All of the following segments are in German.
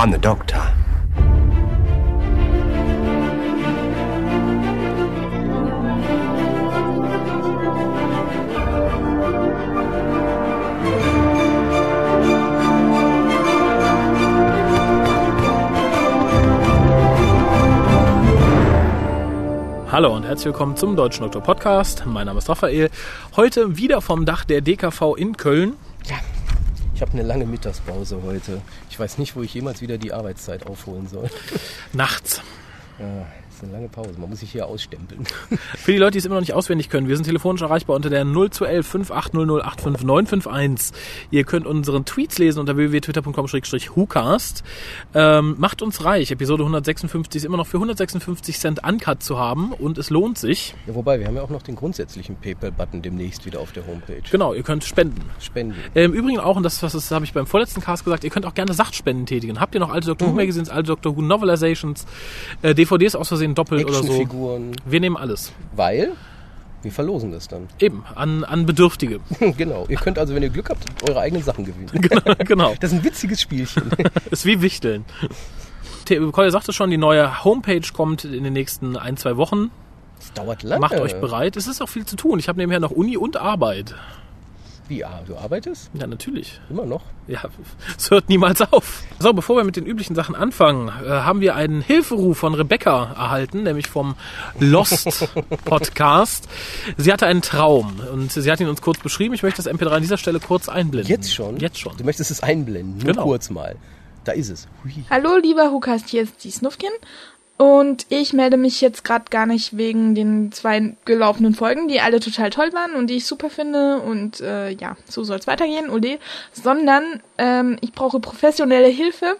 I'm the doctor. Hallo und herzlich willkommen zum Deutschen Doktor Podcast. Mein Name ist Raphael. Heute wieder vom Dach der DKV in Köln. Ich habe eine lange Mittagspause heute. Ich weiß nicht, wo ich jemals wieder die Arbeitszeit aufholen soll. Nachts. Ja, ist eine lange Pause. Man muss sich hier ausstempeln. Für die Leute, die es immer noch nicht auswendig können, wir sind telefonisch erreichbar unter der 0211 5800 85951. Ihr könnt unseren Tweets lesen unter www.twitter.com-hucast. Ähm, macht uns reich. Episode 156 ist immer noch für 156 Cent Uncut zu haben und es lohnt sich. Ja, wobei, wir haben ja auch noch den grundsätzlichen PayPal-Button demnächst wieder auf der Homepage. Genau, ihr könnt spenden. Spenden. Im Übrigen auch, und das, das habe ich beim vorletzten Cast gesagt, ihr könnt auch gerne Sachspenden tätigen. Habt ihr noch alte Doctor Who Magazines, alte Doctor Who Novelizations, äh, DVDs aus Versehen doppelt oder so? Wir nehmen alles. Weil wir verlosen das dann. Eben, an, an Bedürftige. genau. Ihr könnt also, wenn ihr Glück habt, eure eigenen Sachen gewinnen. genau, genau. Das ist ein witziges Spielchen. Ist wie Wichteln. Collier sagte schon, die neue Homepage kommt in den nächsten ein, zwei Wochen. Das dauert lange. Macht euch bereit. Es ist auch viel zu tun. Ich habe nebenher noch Uni und Arbeit. Wie, ah, du arbeitest? Ja, natürlich. Immer noch? Ja, es hört niemals auf. So, bevor wir mit den üblichen Sachen anfangen, äh, haben wir einen Hilferuf von Rebecca erhalten, nämlich vom Lost Podcast. Sie hatte einen Traum und sie hat ihn uns kurz beschrieben. Ich möchte das MP3 an dieser Stelle kurz einblenden. Jetzt schon? Jetzt schon. Du möchtest es einblenden, nur Genau. kurz mal. Da ist es. Hui. Hallo, lieber Hukast, hier ist die Snuffkin. Und ich melde mich jetzt gerade gar nicht wegen den zwei gelaufenen Folgen, die alle total toll waren und die ich super finde. Und äh, ja, so soll es weitergehen, ole. Sondern ähm, ich brauche professionelle Hilfe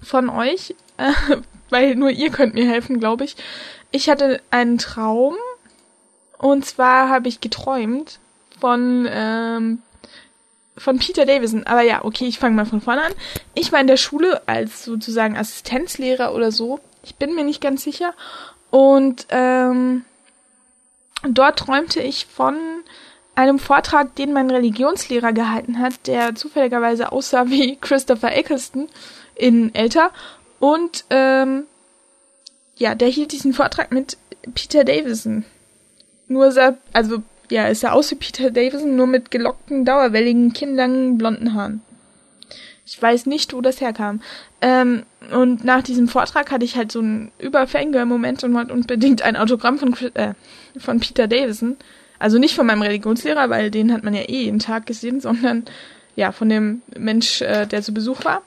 von euch, äh, weil nur ihr könnt mir helfen, glaube ich. Ich hatte einen Traum und zwar habe ich geträumt von ähm, von Peter Davison. Aber ja, okay, ich fange mal von vorne an. Ich war in der Schule als sozusagen Assistenzlehrer oder so. Ich bin mir nicht ganz sicher. Und ähm, dort träumte ich von einem Vortrag, den mein Religionslehrer gehalten hat, der zufälligerweise aussah wie Christopher Eccleston in älter. Und ähm, ja, der hielt diesen Vortrag mit Peter Davison. Nur sah, also ja, es sah aus wie Peter Davison, nur mit gelockten, dauerwelligen, kinnlangen, blonden Haaren. Ich weiß nicht, wo das herkam. Ähm, und nach diesem Vortrag hatte ich halt so einen Über-Fangirl-Moment und wollte unbedingt ein Autogramm von, äh, von Peter Davison. Also nicht von meinem Religionslehrer, weil den hat man ja eh jeden Tag gesehen, sondern ja, von dem Mensch, äh, der zu Besuch war.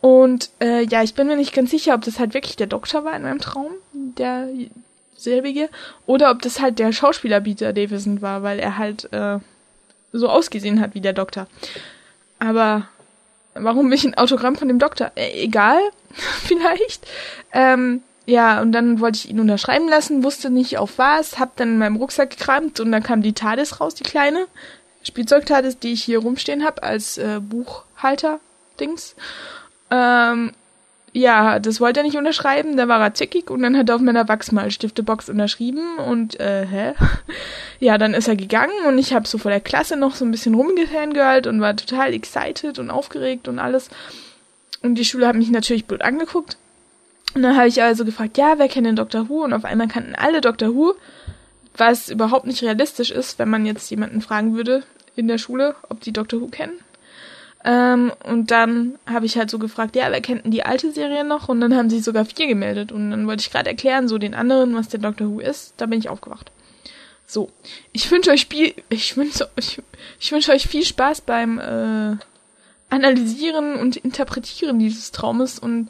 Und äh, ja, ich bin mir nicht ganz sicher, ob das halt wirklich der Doktor war in meinem Traum, der selbige, oder ob das halt der Schauspieler Peter Davison war, weil er halt äh, so ausgesehen hat wie der Doktor. Aber warum will ich ein Autogramm von dem Doktor? Äh, egal, vielleicht. Ähm, ja, und dann wollte ich ihn unterschreiben lassen, wusste nicht auf was, hab dann in meinem Rucksack gekramt und dann kam die TARDIS raus, die kleine Spielzeug-TARDIS, die ich hier rumstehen hab als äh, Buchhalter-Dings. Ähm, ja, das wollte er nicht unterschreiben, da war er zickig und dann hat er auf meiner Wachsmalstiftebox unterschrieben und äh, hä? Ja, dann ist er gegangen und ich habe so vor der Klasse noch so ein bisschen rumgefangirlt und war total excited und aufgeregt und alles. Und die Schüler haben mich natürlich blöd angeguckt. Und dann habe ich also gefragt, ja, wer kennt den Dr. Who? Und auf einmal kannten alle Dr. Who, was überhaupt nicht realistisch ist, wenn man jetzt jemanden fragen würde in der Schule, ob die Dr. Who kennen. Ähm, und dann habe ich halt so gefragt, ja, wer kennt denn die alte Serie noch? Und dann haben sich sogar vier gemeldet. Und dann wollte ich gerade erklären, so den anderen, was der Doctor Who ist. Da bin ich aufgewacht. So, ich wünsche euch Spiel, ich wünsche euch, ich wünsche euch viel Spaß beim äh, Analysieren und Interpretieren dieses Traumes und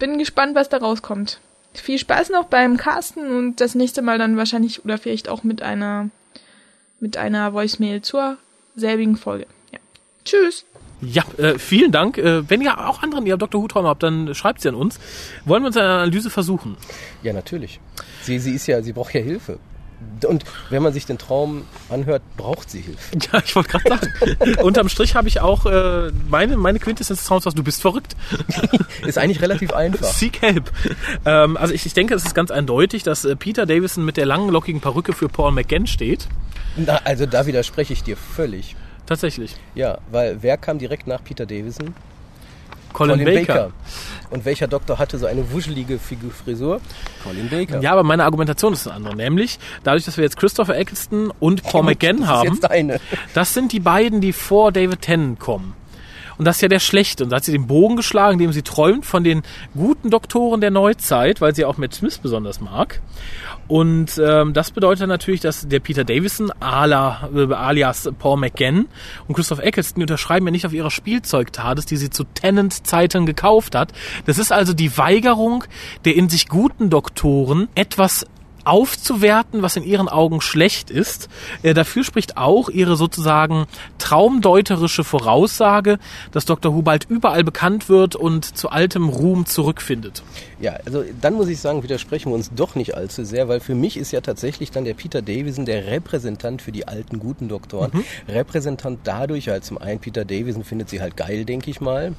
bin gespannt, was da rauskommt. Viel Spaß noch beim Casten und das nächste Mal dann wahrscheinlich oder vielleicht auch mit einer mit einer Voicemail zur selbigen Folge. Ja. Tschüss. Ja, äh, vielen Dank. Äh, wenn ihr auch anderen ihr Dr. Who-Träume habt, dann schreibt sie an uns. Wollen wir uns eine Analyse versuchen? Ja, natürlich. Sie, sie ist ja, sie braucht ja Hilfe. Und wenn man sich den Traum anhört, braucht sie Hilfe. Ja, ich wollte gerade sagen. Unterm Strich habe ich auch äh, meine, meine Quintessenz des Traums, was du bist verrückt. Ist eigentlich relativ einfach. Seek help. Ähm, also ich, ich denke, es ist ganz eindeutig, dass äh, Peter Davison mit der langen, lockigen Perücke für Paul McGann steht. Na, also da widerspreche ich dir völlig. Tatsächlich. Ja, weil wer kam direkt nach Peter Davison? Colin, Baker. Und welcher Doktor hatte so eine wuschelige Frisur? Colin Baker. Ja, aber meine Argumentation ist eine andere. Nämlich, dadurch, dass wir jetzt Christopher Eccleston und Paul McGann das haben, das sind die beiden, die vor David Tennant kommen. Und das ist ja der Schlechte. Und da hat sie den Bogen geschlagen, indem sie träumt von den guten Doktoren der Neuzeit, weil sie auch Matt Smith besonders mag. Und ähm, das bedeutet natürlich, dass der Peter Davison ala, äh, alias Paul McGann und Christoph Eccleston unterschreiben ja nicht auf ihrer Spielzeugtades, die sie zu Tennant-Zeiten gekauft hat. Das ist also die Weigerung der in sich guten Doktoren, etwas aufzuwerten, was in ihren Augen schlecht ist. Äh, dafür spricht auch ihre sozusagen traumdeuterische Voraussage, dass Dr. Who bald überall bekannt wird und zu altem Ruhm zurückfindet. Ja, also dann muss ich sagen, widersprechen wir uns doch nicht allzu sehr, weil für mich ist ja tatsächlich dann der Peter Davison der Repräsentant für die alten guten Doktoren. Mhm. Repräsentant dadurch, halt zum einen Peter Davison findet sie halt geil, denke ich mal.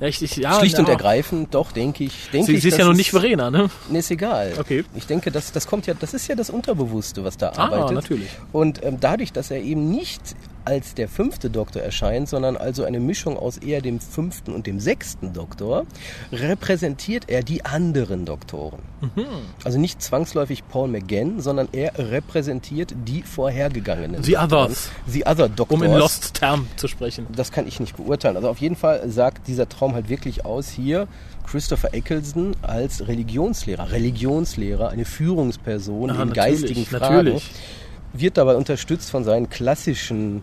Ja, ich, ich, ja, Schlicht ja. und ergreifend, doch, denke ich. Denke Sie, ich, sie ist ja noch nicht Verena, ne? Nee, ist egal. Okay. Ich denke, das, das kommt ja, das ist ja das Unterbewusste, was da Ah, arbeitet. natürlich. Und ähm, dadurch, dass er eben nicht als der fünfte Doktor erscheint, sondern also eine Mischung aus eher dem fünften und dem sechsten Doktor, repräsentiert er die anderen Doktoren. Mhm. Also nicht zwangsläufig Paul McGann, sondern er repräsentiert die vorhergegangenen. The Doktoren. Others. The Other Doctors. Um in Lost Term zu sprechen. Das kann ich nicht beurteilen. Also auf jeden Fall sagt dieser Traum halt wirklich aus hier. Christopher Eccleston als Religionslehrer, Religionslehrer, eine Führungsperson Ah, in geistigen Fragen, natürlich. wird dabei unterstützt von seinen klassischen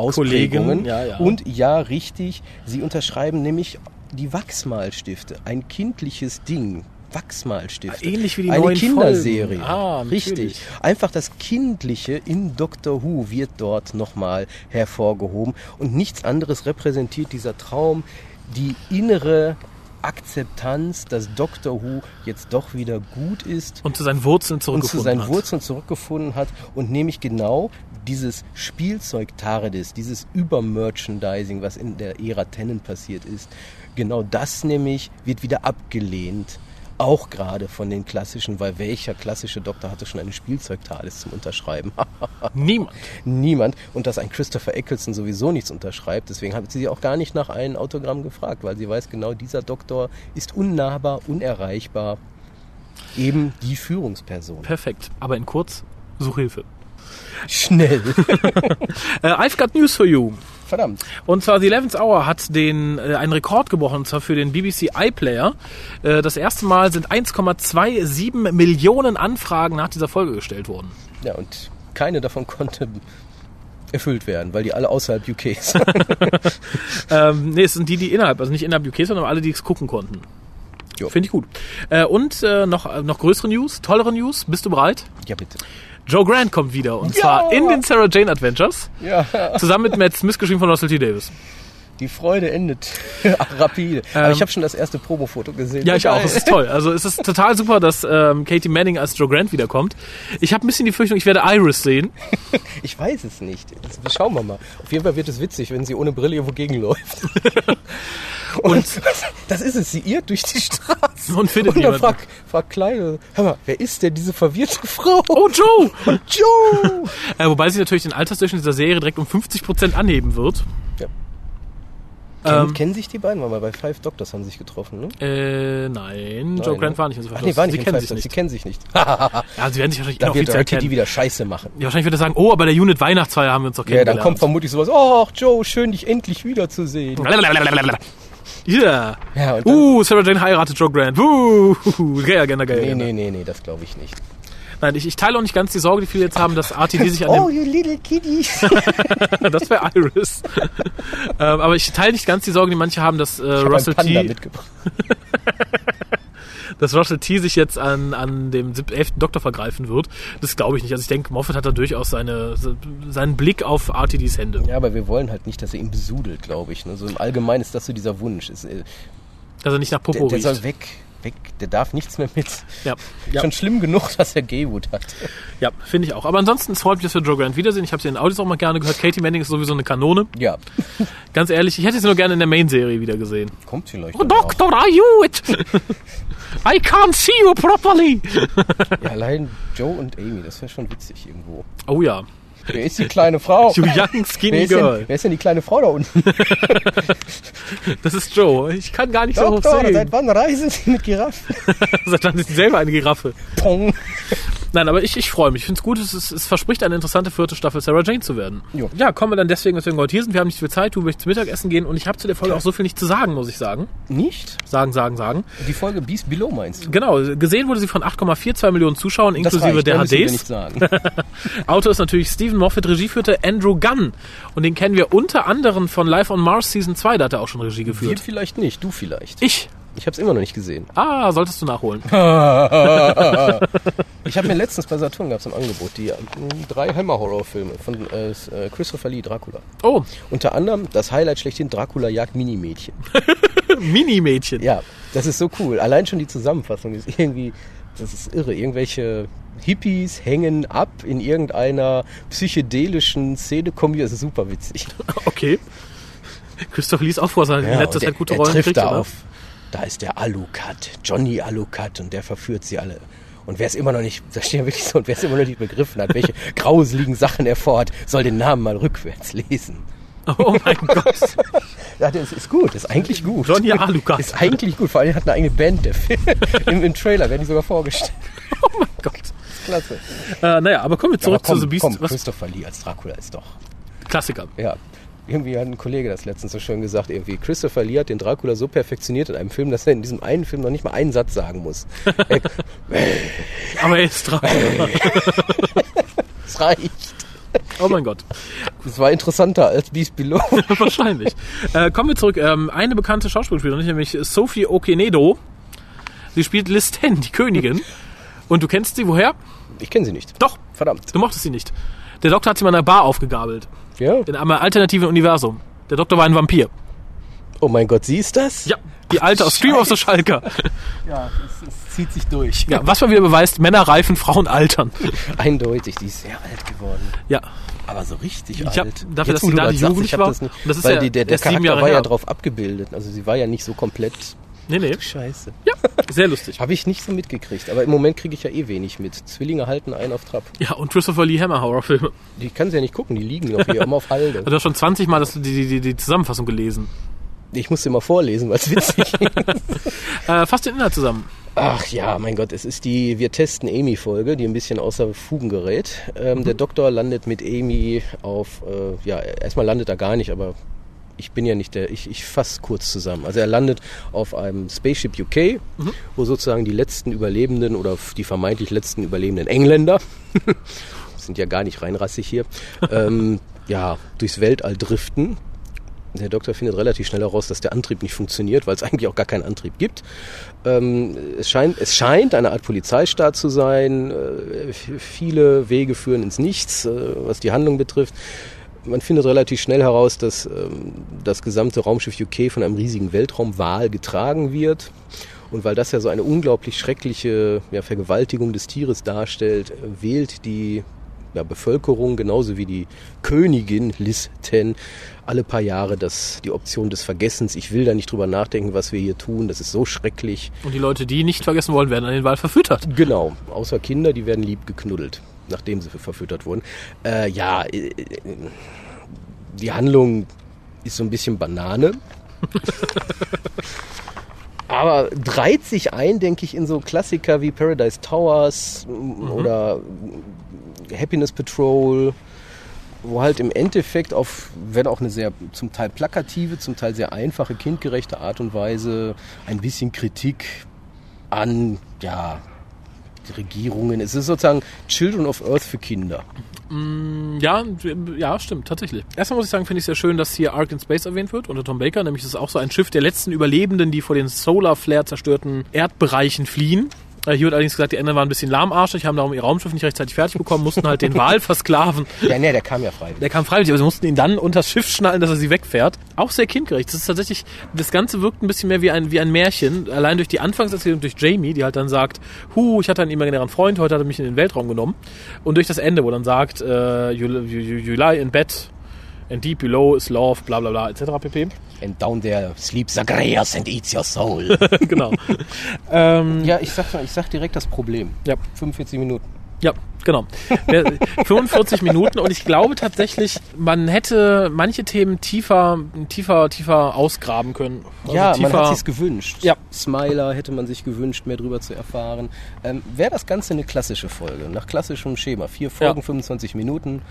Kollegen, Ausprägungen. ja, ja. Und ja, richtig, sie unterschreiben nämlich die Wachsmalstifte, ein kindliches Ding. Wachsmalstifte. Ähnlich wie die Eine neuen Kinderserie. Ah. Richtig. Einfach das Kindliche in Doctor Who wird dort nochmal hervorgehoben und nichts anderes repräsentiert dieser Traum die innere Akzeptanz, dass Doctor Who jetzt doch wieder gut ist Und zu seinen Wurzeln und zurückgefunden zu seinen hat. Wurzeln zurückgefunden hat und nämlich genau dieses Spielzeug TARDIS, dieses Übermerchandising, was in der Ära Tennant passiert ist, genau das nämlich wird wieder abgelehnt. Auch gerade von den klassischen, weil welcher klassische Doktor hatte schon eine Spielzeug-TARDIS zum Unterschreiben? Niemand. Niemand. Und dass ein Christopher Eccleston sowieso nichts unterschreibt. Deswegen hat sie auch gar nicht nach einem Autogramm gefragt, weil sie weiß genau, dieser Doktor ist unnahbar, unerreichbar. Eben die Führungsperson. Perfekt. Aber in kurz, Suchhilfe. Schnell. Äh, I've got news for you. Verdammt. Und zwar The 11th Hour hat den, äh, einen Rekord gebrochen, und zwar für den BBC iPlayer. Äh, das erste Mal sind 1,27 Millionen Anfragen nach dieser Folge gestellt worden. Ja, und keine davon konnte erfüllt werden, weil die alle außerhalb UK sind. Ähm, nee, es sind die, die innerhalb, also nicht innerhalb UK, sondern alle, die es gucken konnten. Finde ich gut. Äh, und äh, noch, äh, noch größere News, tollere News. Bist du bereit? ja, bitte. Joe Grant kommt wieder. Und Ja! zwar in den Sarah Jane Adventures. Ja, Zusammen mit Matt Smith, geschrieben von Russell T. Davis. die Freude endet rapide. Aber Ähm, ich habe schon das erste Promofoto gesehen. Ja, ich auch. Es ist toll. Also es ist total super, dass ähm, Katie Manning als Joe Grant wiederkommt. Ich habe ein bisschen die Fürchtung, ich werde Iris sehen. Ich weiß es nicht. Das schauen wir mal. Auf jeden Fall wird es witzig, wenn sie ohne Brille irgendwo gegenläuft. Und das ist es. Sie irrt durch die Straße. Und findet Und dann niemanden. fragt, fragt Kleine, hör mal, wer ist denn diese verwirrte Frau? Oh, Joe! Joe! Äh, wobei sie natürlich den Altersdurchschnitt dieser Serie direkt um 50% anheben wird. Ja. Ähm, kennen, kennen sich die beiden? Weil bei Five Doctors haben sie sich getroffen, ne? Äh, nein, Joe Nein, Grant ne? war nicht in so Ach nee, war nicht Sie kennen sich Doctors. Sie nicht. kennen sich nicht. Ja, sie werden sich wahrscheinlich Da wird RTD kennen. wieder Scheiße machen. Ja, wahrscheinlich wird er sagen, oh, bei der Unit Weihnachtsfeier haben wir uns doch Ja, dann kennengelernt. kommt vermutlich sowas, oh, Joe, schön, dich endlich wiederzusehen. Blablabla. Ja. Und dann, Uh, Sarah Jane heiratet Joe Grant. Uh, gay Agenda, gay nee, Agenda. nee, nee, nee, das glaube ich nicht. Nein, ich, ich teile auch nicht ganz die Sorge, die viele jetzt haben, dass RTD sich an Oh, dem... you little kitties. das wäre Iris. ähm, aber ich teile nicht ganz die Sorge, die manche haben, dass äh, Russell T... mitgebracht. dass Russell T. sich jetzt an, an dem sieb- elften Doktor vergreifen wird. Das glaube ich nicht. Also ich denke, Moffat hat da durchaus seine, se- seinen Blick auf RTDs Hände. Ja, aber wir wollen halt nicht, dass er ihn besudelt, glaube ich. Ne? So im Allgemeinen ist das so dieser Wunsch. Ist, äh, Dass er nicht nach der, Popo der riecht. soll weg, weg. Der darf nichts mehr mit. Ja, ja, Schon schlimm genug, dass er Gaywood hat. ja finde ich auch. Aber ansonsten es freut mich, dass wir Joe Grant wiedersehen. Ich habe sie in den Audios auch mal gerne gehört. Katie Manning ist sowieso eine Kanone. Ja, Ganz ehrlich, ich hätte sie nur gerne in der Main-Serie wieder gesehen. kommt vielleicht. Oh, aber auch. I can't see you properly. Ja, allein Joe und Amy, das wäre schon witzig irgendwo. Oh ja. Wer ist die kleine Frau? You young Wer skinny ist, denn, girl. wer ist denn die kleine Frau da unten? Das ist Joe. Ich kann gar nicht so hoch Doktor, sehen. seit wann reisen Sie mit Giraffen? Seit wann ist sie selber eine Giraffe? Pong. Nein, aber ich, ich freue mich. Ich finde es gut, es, es verspricht eine interessante vierte Staffel Sarah Jane zu werden. Jo. Ja, kommen wir dann deswegen, weswegen wir heute hier sind. Wir haben nicht viel Zeit, du möchtest Mittagessen gehen und ich habe zu der Folge auch so viel nicht zu sagen, muss ich sagen. Nicht? Sagen, sagen, sagen. Die Folge Beast Below meinst du? Genau, gesehen wurde sie von 8,42 Millionen Zuschauern, Das inklusive reicht, der HDs. nicht sagen. Autor ist natürlich Stephen Moffat, Regie führte Andrew Gunn. Und den kennen wir unter anderem von Live on Mars Season 2, da hat er auch schon Regie Wir geführt. vielleicht nicht, du vielleicht. Ich. Ich habe es immer noch nicht gesehen. Ah, solltest du nachholen. Ich habe mir letztens bei Saturn gab's im Angebot die ähm, drei Hammer-Horror-Filme von äh, äh, Christopher Lee, Dracula. Oh, Unter anderem das Highlight schlechthin, Dracula jagt Minimädchen. Mini-Mädchen. Ja, das ist so cool. Allein schon die Zusammenfassung ist irgendwie, das ist irre. Irgendwelche Hippies hängen ab in irgendeiner psychedelischen Szene-Kombi. Das ist super witzig. Okay. Christoph Lee ist auch vor, dass er in Ja, letzter Zeit gute er Rollen trifft kriegt. da oder? auf. Da ist der Alucard, Johnny Alucard und der verführt sie alle. Und wer es immer noch nicht, da steht ja wirklich so, und wer es immer noch nicht begriffen hat, welche grauseligen Sachen er vorhat, soll den Namen mal rückwärts lesen. Oh mein Gott. Ja, das ist gut, das ist eigentlich gut. Johnny Alucard. Ist eigentlich gut, vor allem hat eine eigene Band, der Film. Im, Im Trailer werden die sogar vorgestellt. Oh mein Gott. Klasse. Äh, naja, aber kommen wir zurück komm, zu The Beast. komm, Was? Christopher Lee als Dracula ist doch, Klassiker. ja. Irgendwie hat ein Kollege das letztens so schön gesagt, irgendwie Christopher Lee hat den Dracula so perfektioniert in einem Film, dass er in diesem einen Film noch nicht mal einen Satz sagen muss. Er, Aber er ist dran. es reicht. Oh mein Gott. Das war interessanter als Beast Below. Wahrscheinlich. Äh, kommen wir zurück. Ähm, eine bekannte Schauspielerin, nämlich Sophie Okenedo. Sie spielt Liz Ten, die Königin. Und du kennst sie woher? Ich kenne sie nicht. Doch, Verdammt. du mochtest sie nicht. Der Doktor hat sie mal in einer Bar aufgegabelt. Ja? In einem alternativen Universum. Der Doktor war ein Vampir. Oh mein Gott, sie ist das? Ja, die alte aus Stream of the Schalker. Ja, es, es zieht sich durch. Ja, was mal wieder beweist, Männer reifen, Frauen altern. Eindeutig, die ist sehr alt geworden. Ja, Aber so richtig Ich hab- alt. dafür, dass wo sie du da das nicht jugendlich war. Das nicht, Und das ist weil ja die, der, der Charakter Jahre war ja drauf abgebildet. Also sie war ja nicht so komplett nee, nee. scheiße. Ja, sehr lustig. Habe ich nicht so mitgekriegt. Aber im Moment kriege ich ja eh wenig mit. Zwillinge halten einen auf Trab. Ja, und Christopher Lee Hammer Horrorfilme. Die kann sie ja nicht gucken, die liegen noch hier immer auf Halde. Du hast schon 20 Mal das, die, die, die Zusammenfassung gelesen. Ich muss sie mal vorlesen, weil es witzig ist. Äh, fass den Inhalt zusammen. Ach ja, mein Gott, es ist die Wir testen Amy-Folge, die ein bisschen außer Fugen gerät. Ähm, Der Doktor landet mit Amy auf, äh, ja, erstmal landet er gar nicht, aber ich bin ja nicht der, ich, ich fasse kurz zusammen. Also er landet auf einem Spaceship UK, wo sozusagen die letzten Überlebenden oder die vermeintlich letzten überlebenden Engländer, sind ja gar nicht reinrassig hier, ähm, ja, durchs Weltall driften. Der Doktor findet relativ schnell heraus, dass der Antrieb nicht funktioniert, weil es eigentlich auch gar keinen Antrieb gibt. Ähm, es, scheint, es scheint eine Art Polizeistaat zu sein. Äh, viele Wege führen ins Nichts, äh, was die Handlung betrifft. Man findet relativ schnell heraus, dass ähm, das gesamte Raumschiff UK von einem riesigen Weltraumwal getragen wird. Und weil das ja so eine unglaublich schreckliche ja, Vergewaltigung des Tieres darstellt, äh, wählt die ja, Bevölkerung genauso wie die Königin Liz Ten alle paar Jahre das, die Option des Vergessens. Ich will da nicht drüber nachdenken, was wir hier tun. Das ist so schrecklich. Und die Leute, die nicht vergessen wollen, werden an den Wal verfüttert. Genau, außer Kinder, die werden lieb geknuddelt, nachdem sie verfüttert wurden. Äh, ja, äh, die Handlung ist so ein bisschen Banane. Aber reiht sich ein, denke ich, in so Klassiker wie Paradise Towers oder Happiness Patrol, wo halt im Endeffekt auf, wenn auch eine sehr zum Teil plakative, zum Teil sehr einfache, kindgerechte Art und Weise ein bisschen Kritik an, ja, Regierungen. Es ist sozusagen Children of Earth für Kinder. Ja, ja, stimmt, tatsächlich. Erstmal muss ich sagen, finde ich sehr schön, dass hier Ark in Space erwähnt wird unter Tom Baker. Nämlich ist es auch so ein Schiff der letzten Überlebenden, die vor den Solar Flare zerstörten Erdbereichen fliehen. Äh, Hier wird allerdings gesagt, die Engländer waren ein bisschen lahmarschig, haben darum ihr Raumschiff nicht rechtzeitig fertig bekommen, mussten halt den Wal versklaven. Ja, nee, der kam ja freiwillig. Der kam freiwillig, aber sie mussten ihn dann unters Schiff schnallen, dass er sie wegfährt. Auch sehr kindgerecht. Das ist tatsächlich, das Ganze wirkt ein bisschen mehr wie ein, wie ein Märchen. Allein durch die Anfangserzählung durch Jamie, die halt dann sagt, hu, ich hatte einen imaginären Freund, heute hat er mich in den Weltraum genommen. Und durch das Ende, wo dann sagt, äh, you, you, you, you lie in bed and deep below is love, bla bla bla, etc. pp. And down there sleeps Zagreus and eats your soul. genau. ähm, ja, ich sag, mal, ich sag direkt das Problem. Ja. 45 Minuten. Ja, genau. Der- 45 Minuten und ich glaube tatsächlich, man hätte manche Themen tiefer, tiefer, tiefer ausgraben können. Also ja, tiefer, man hat sich's gewünscht. Ja. Smiler hätte man sich gewünscht, mehr drüber zu erfahren. Ähm, Wäre das Ganze eine klassische Folge, nach klassischem Schema. Vier Folgen, Ja. 25 Minuten,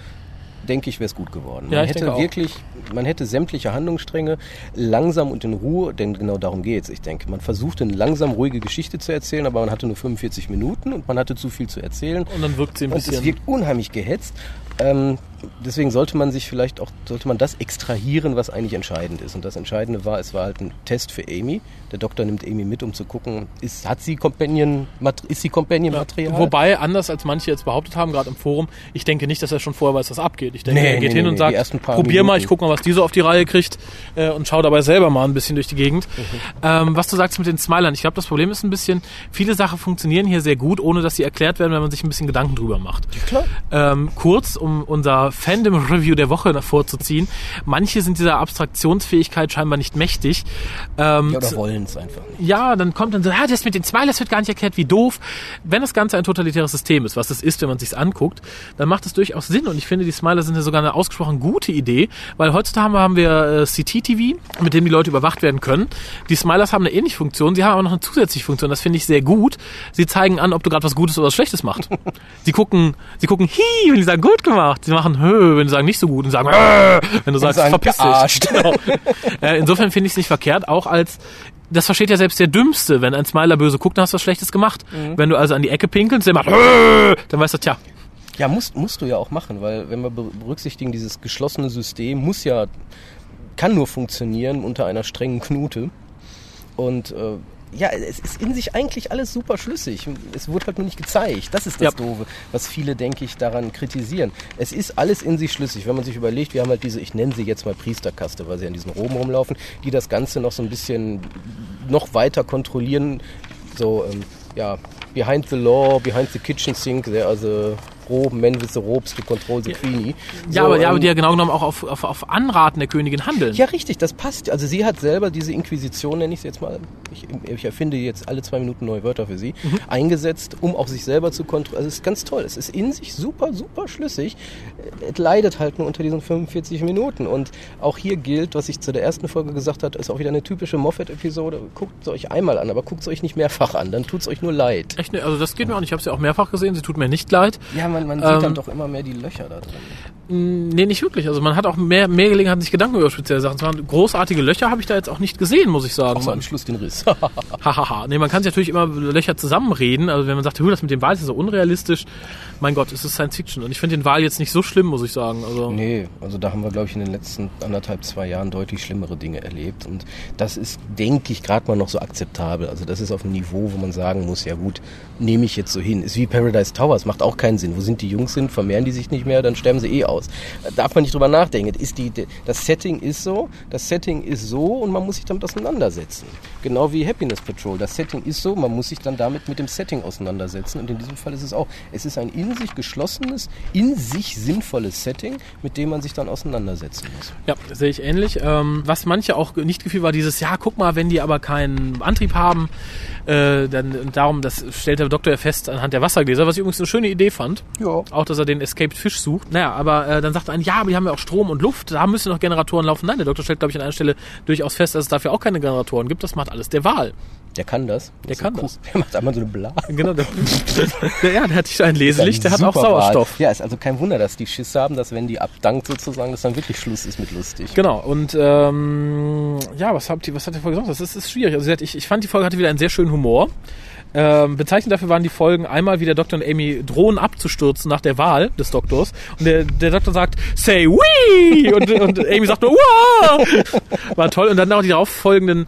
denke ich, wäre es gut geworden. Ja, Man hätte wirklich, man hätte sämtliche Handlungsstränge langsam und in Ruhe, denn genau darum geht's. Ich denke, man versuchte eine langsam ruhige Geschichte zu erzählen, aber man hatte nur 45 Minuten und man hatte zu viel zu erzählen. und dann wirkt sie ein Und es bisschen. wirkt unheimlich gehetzt. Ähm, deswegen sollte man sich vielleicht auch, sollte man das extrahieren, was eigentlich entscheidend ist. Und das Entscheidende war, es war halt ein Test für Amy. Der Doktor nimmt Amy mit, um zu gucken, ist, hat sie Companion, ist sie Companion-Material? Wobei, anders als manche jetzt behauptet haben, gerade im Forum, ich denke nicht, dass er schon vorher weiß, was abgeht. Ich denke, Nee, er geht nee, hin nee, und sagt, probier mal, Minuten. ich guck mal, was die so auf die Reihe kriegt äh, und schau dabei selber mal ein bisschen durch die Gegend. Mhm. Ähm, was du sagst mit den Smilern, ich glaube, das Problem ist ein bisschen, viele Sachen funktionieren hier sehr gut, ohne dass sie erklärt werden, wenn man sich ein bisschen Gedanken drüber macht. Klar. Ähm, kurz, um unser Fandom-Review der Woche vorzuziehen. Manche sind dieser Abstraktionsfähigkeit scheinbar nicht mächtig. Ähm, Ja, oder wollen es einfach nicht. ja, dann kommt dann so, ah, das mit den Smilers wird gar nicht erklärt, wie doof. Wenn das Ganze ein totalitäres System ist, was es ist, wenn man sich's anguckt, dann macht es durchaus Sinn. Und ich finde, die Smiler sind ja sogar eine ausgesprochen gute Idee, weil heutzutage haben wir, haben wir äh, CT-TV, mit dem die Leute überwacht werden können. Die Smilers haben eine ähnliche Funktion, sie haben aber noch eine zusätzliche Funktion, das finde ich sehr gut. Sie zeigen an, ob du gerade was Gutes oder was Schlechtes machst. sie gucken, sie gucken, hi, wenn die sagen, gut gemacht. Sie machen, hö, wenn die sagen, nicht so gut und sagen, äh, wenn du sagst, verpiss dich. Genau. äh, insofern finde ich es nicht verkehrt, auch als das versteht ja selbst der Dümmste. Wenn ein Smiler böse guckt, dann hast du was Schlechtes gemacht. Wenn du also an die Ecke pinkelst, der macht, dann weißt du, tja, Ja, musst, musst du ja auch machen, weil wenn wir be- berücksichtigen, dieses geschlossene System muss ja, kann nur funktionieren unter einer strengen Knute. Und äh, ja, es ist in sich eigentlich alles super schlüssig. Es wurde halt nur nicht gezeigt. Das ist das Ja. Doofe, was viele, denke ich, daran kritisieren. Es ist alles in sich schlüssig. Wenn man sich überlegt, wir haben halt diese, ich nenne sie jetzt mal Priesterkaste, weil sie an diesen Roben rumlaufen, die das Ganze noch so ein bisschen noch weiter kontrollieren. So, ähm, ja, behind the law, behind the kitchen sink, there are the Roben, men with the robes to control the queenie. ja, So, aber, ja, aber ähm, die ja genau genommen auch auf, auf, auf Anraten der Königin handeln. ja, richtig, das passt. Also sie hat selber diese Inquisition, nenne ich sie jetzt mal, ich, ich erfinde jetzt alle zwei Minuten neue Wörter für sie, Mhm. eingesetzt, um auch sich selber zu kontrollieren. Also es ist ganz toll. Es ist in sich super, super schlüssig. Es leidet halt nur unter diesen 45 Minuten. Und auch hier gilt, was ich zu der ersten Folge gesagt habe, ist auch wieder eine typische Moffat-Episode. Guckt es euch einmal an, aber guckt es euch nicht mehrfach an. Dann tut es euch nur leid. Echt, ne? Also das geht mir auch nicht. Ich habe sie auch mehrfach gesehen. Sie tut mir nicht leid. Ja, man, man Ähm, sieht dann doch immer mehr die Löcher da drin. Mm, Nee, nicht wirklich. Also man hat auch mehr, mehr Gelegenheit, sich Gedanken über spezielle Sachen zu machen. Großartige Löcher habe ich da jetzt auch nicht gesehen, muss ich sagen. Außer am Schluss den Riss. Hahaha. nee, man kann sich natürlich immer Löcher zusammenreden. Also wenn man sagt, "Huh, das mit dem Wal ist so unrealistisch. Mein Gott, es ist Science Fiction. Und ich finde den Wal jetzt nicht so schlimm, muss ich sagen. Also Nee, also da haben wir, glaube ich, in den letzten anderthalb, zwei Jahren deutlich schlimmere Dinge erlebt. Und das ist, denke ich, gerade mal noch so akzeptabel. Also das ist auf einem Niveau, wo man sagen muss, ja gut, nehme ich jetzt so hin. Ist wie Paradise Towers, macht auch keinen Sinn. Wo sind die Jungs sind, vermehren die sich nicht mehr, dann sterben sie eh aus. Da darf man nicht drüber nachdenken. Ist die, das Setting ist so, das Setting ist so und man muss sich damit auseinandersetzen. Genau wie Happiness Patrol. Das Setting ist so, man muss sich dann damit mit dem Setting auseinandersetzen. Und in diesem Fall ist es auch, es ist ein in sich geschlossenes, in sich sinnvolles Setting, mit dem man sich dann auseinandersetzen muss. Ja, sehe ich ähnlich. Ähm, was manche auch nicht gefiel, war dieses, ja, guck mal, wenn die aber keinen Antrieb haben, äh, dann und darum, das stellt der Doktor ja fest anhand der Wassergläser, was ich übrigens eine schöne Idee fand. Ja. Auch, dass er den Escaped Fish sucht. Naja, aber äh, dann sagt er, ja, aber die haben ja auch Strom und Luft, da müssen noch Generatoren laufen. Nein, der Doktor stellt, glaube ich, an einer Stelle durchaus fest, dass es dafür auch keine Generatoren gibt. Das macht alles der Wal. Der kann das. Der kann das. Der macht einmal so eine Blase. Genau, der, der, ja, der hat ein Leselicht, der hat auch. Sauerstoff. Ja, ist also kein Wunder, dass die Schiss haben, dass wenn die abdankt sozusagen, dass dann wirklich Schluss ist mit lustig. Genau, und ähm, ja, was habt ihr, was hat der Folge gesagt? Das ist, ist schwierig. Also ich, ich fand die Folge hatte wieder einen sehr schönen Humor. Ähm, bezeichnend dafür waren die Folgen einmal, wie der Doktor und Amy drohen abzustürzen nach der Wahl des Doktors. Und der, der Doktor sagt, say we! Und, und Amy sagt nur, Wah! War toll. Und dann auch die darauffolgenden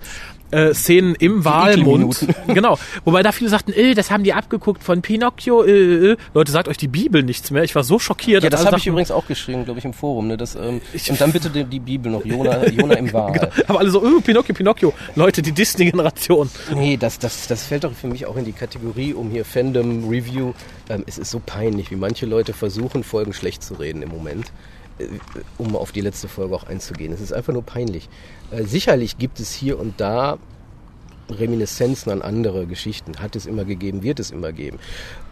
äh, Szenen im Wahlmund. Genau. Wobei da viele sagten, äh, das haben die abgeguckt von Pinocchio. Äh, äh. Leute, sagt euch die Bibel nichts mehr. Ich war so schockiert. Ja, das habe ich übrigens auch geschrieben, glaube ich, im Forum. Ne? Das, ähm, Ich- und dann bitte die, die Bibel noch, Jona, Jona im Wahl. Genau. Aber alle so, oh, Pinocchio, Pinocchio. Leute, die Disney-Generation. Nee, das, das, das fällt doch für mich auch in die Kategorie um hier Fandom Review. Ähm, es ist so peinlich, wie manche Leute versuchen, Folgen schlecht zu reden im Moment, äh, um auf die letzte Folge auch einzugehen. Es ist einfach nur peinlich. Äh, sicherlich gibt es hier und da Reminiszenzen an andere Geschichten. Hat es immer gegeben, wird es immer geben.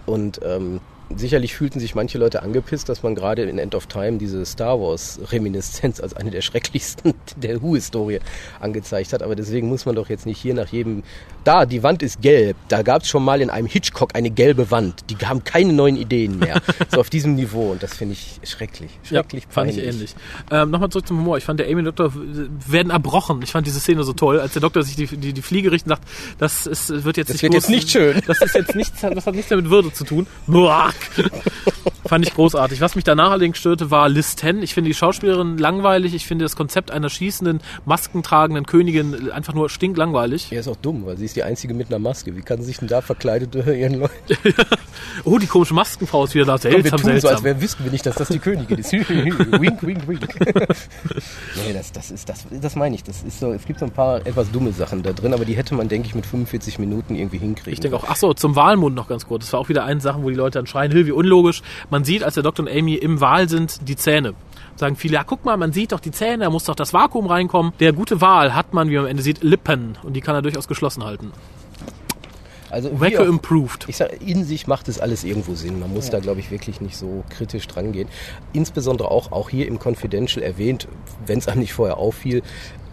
Und ähm, sicherlich fühlten sich manche Leute angepisst, dass man gerade in End of Time diese Star Wars Reminiszenz als eine der schrecklichsten der Who-Historie angezeigt hat. Aber deswegen muss man doch jetzt nicht hier nach jedem, da, die Wand ist gelb, da gab es schon mal in einem Hitchcock eine gelbe Wand. Die haben keine neuen Ideen mehr. so auf diesem Niveau und das finde ich schrecklich. Schrecklich ja, fand ich ähnlich. Ähm, Nochmal zurück zum Humor. Ich fand der Amy und Doktor werden erbrochen. Ich fand diese Szene so toll, als der Doktor sich die, die, die Fliege richtet und sagt, das ist, wird jetzt das nicht wird jetzt nicht schön. Das ist jetzt nichts, das hat nichts mehr mit Würde zu tun. Fand ich großartig. Was mich danach allerdings störte, war Liz Ten. Ich finde die Schauspielerin langweilig. Ich finde das Konzept einer schießenden, maskentragenden Königin einfach nur stinklangweilig. Ja, ist auch dumm, weil sie ist die einzige mit einer Maske. Wie kann sie sich denn da verkleidet ihren Leuten? oh, die komische Maskenfrau ist wieder da. Seltsam, wir tun seltsam. so, als wer wüssten wir nicht, dass das die Königin ist. wink, wink, wink. nee, das, das, ist, das, das meine ich. Das ist so, es gibt so ein paar etwas dumme Sachen da drin, aber die hätte man, denke ich, mit 45 Minuten irgendwie hinkriegen. Ich denke auch, ach so, zum Wahlmund noch ganz kurz. Das war auch wieder eine Sache, wo die Leute dann schreien, wie unlogisch. Man sieht, als der Doktor und Amy im Wal sind, die Zähne. Sagen viele, ja, guck mal, man sieht doch die Zähne, da muss doch das Vakuum reinkommen. Der gute Wal hat man, wie man am Ende sieht, Lippen und die kann er durchaus geschlossen halten. Also Wacker improved. Ich sage, in sich macht es alles irgendwo Sinn. Man muss ja. da, glaube ich, wirklich nicht so kritisch dran gehen. Insbesondere auch, auch hier im Confidential erwähnt, wenn es einem nicht vorher auffiel,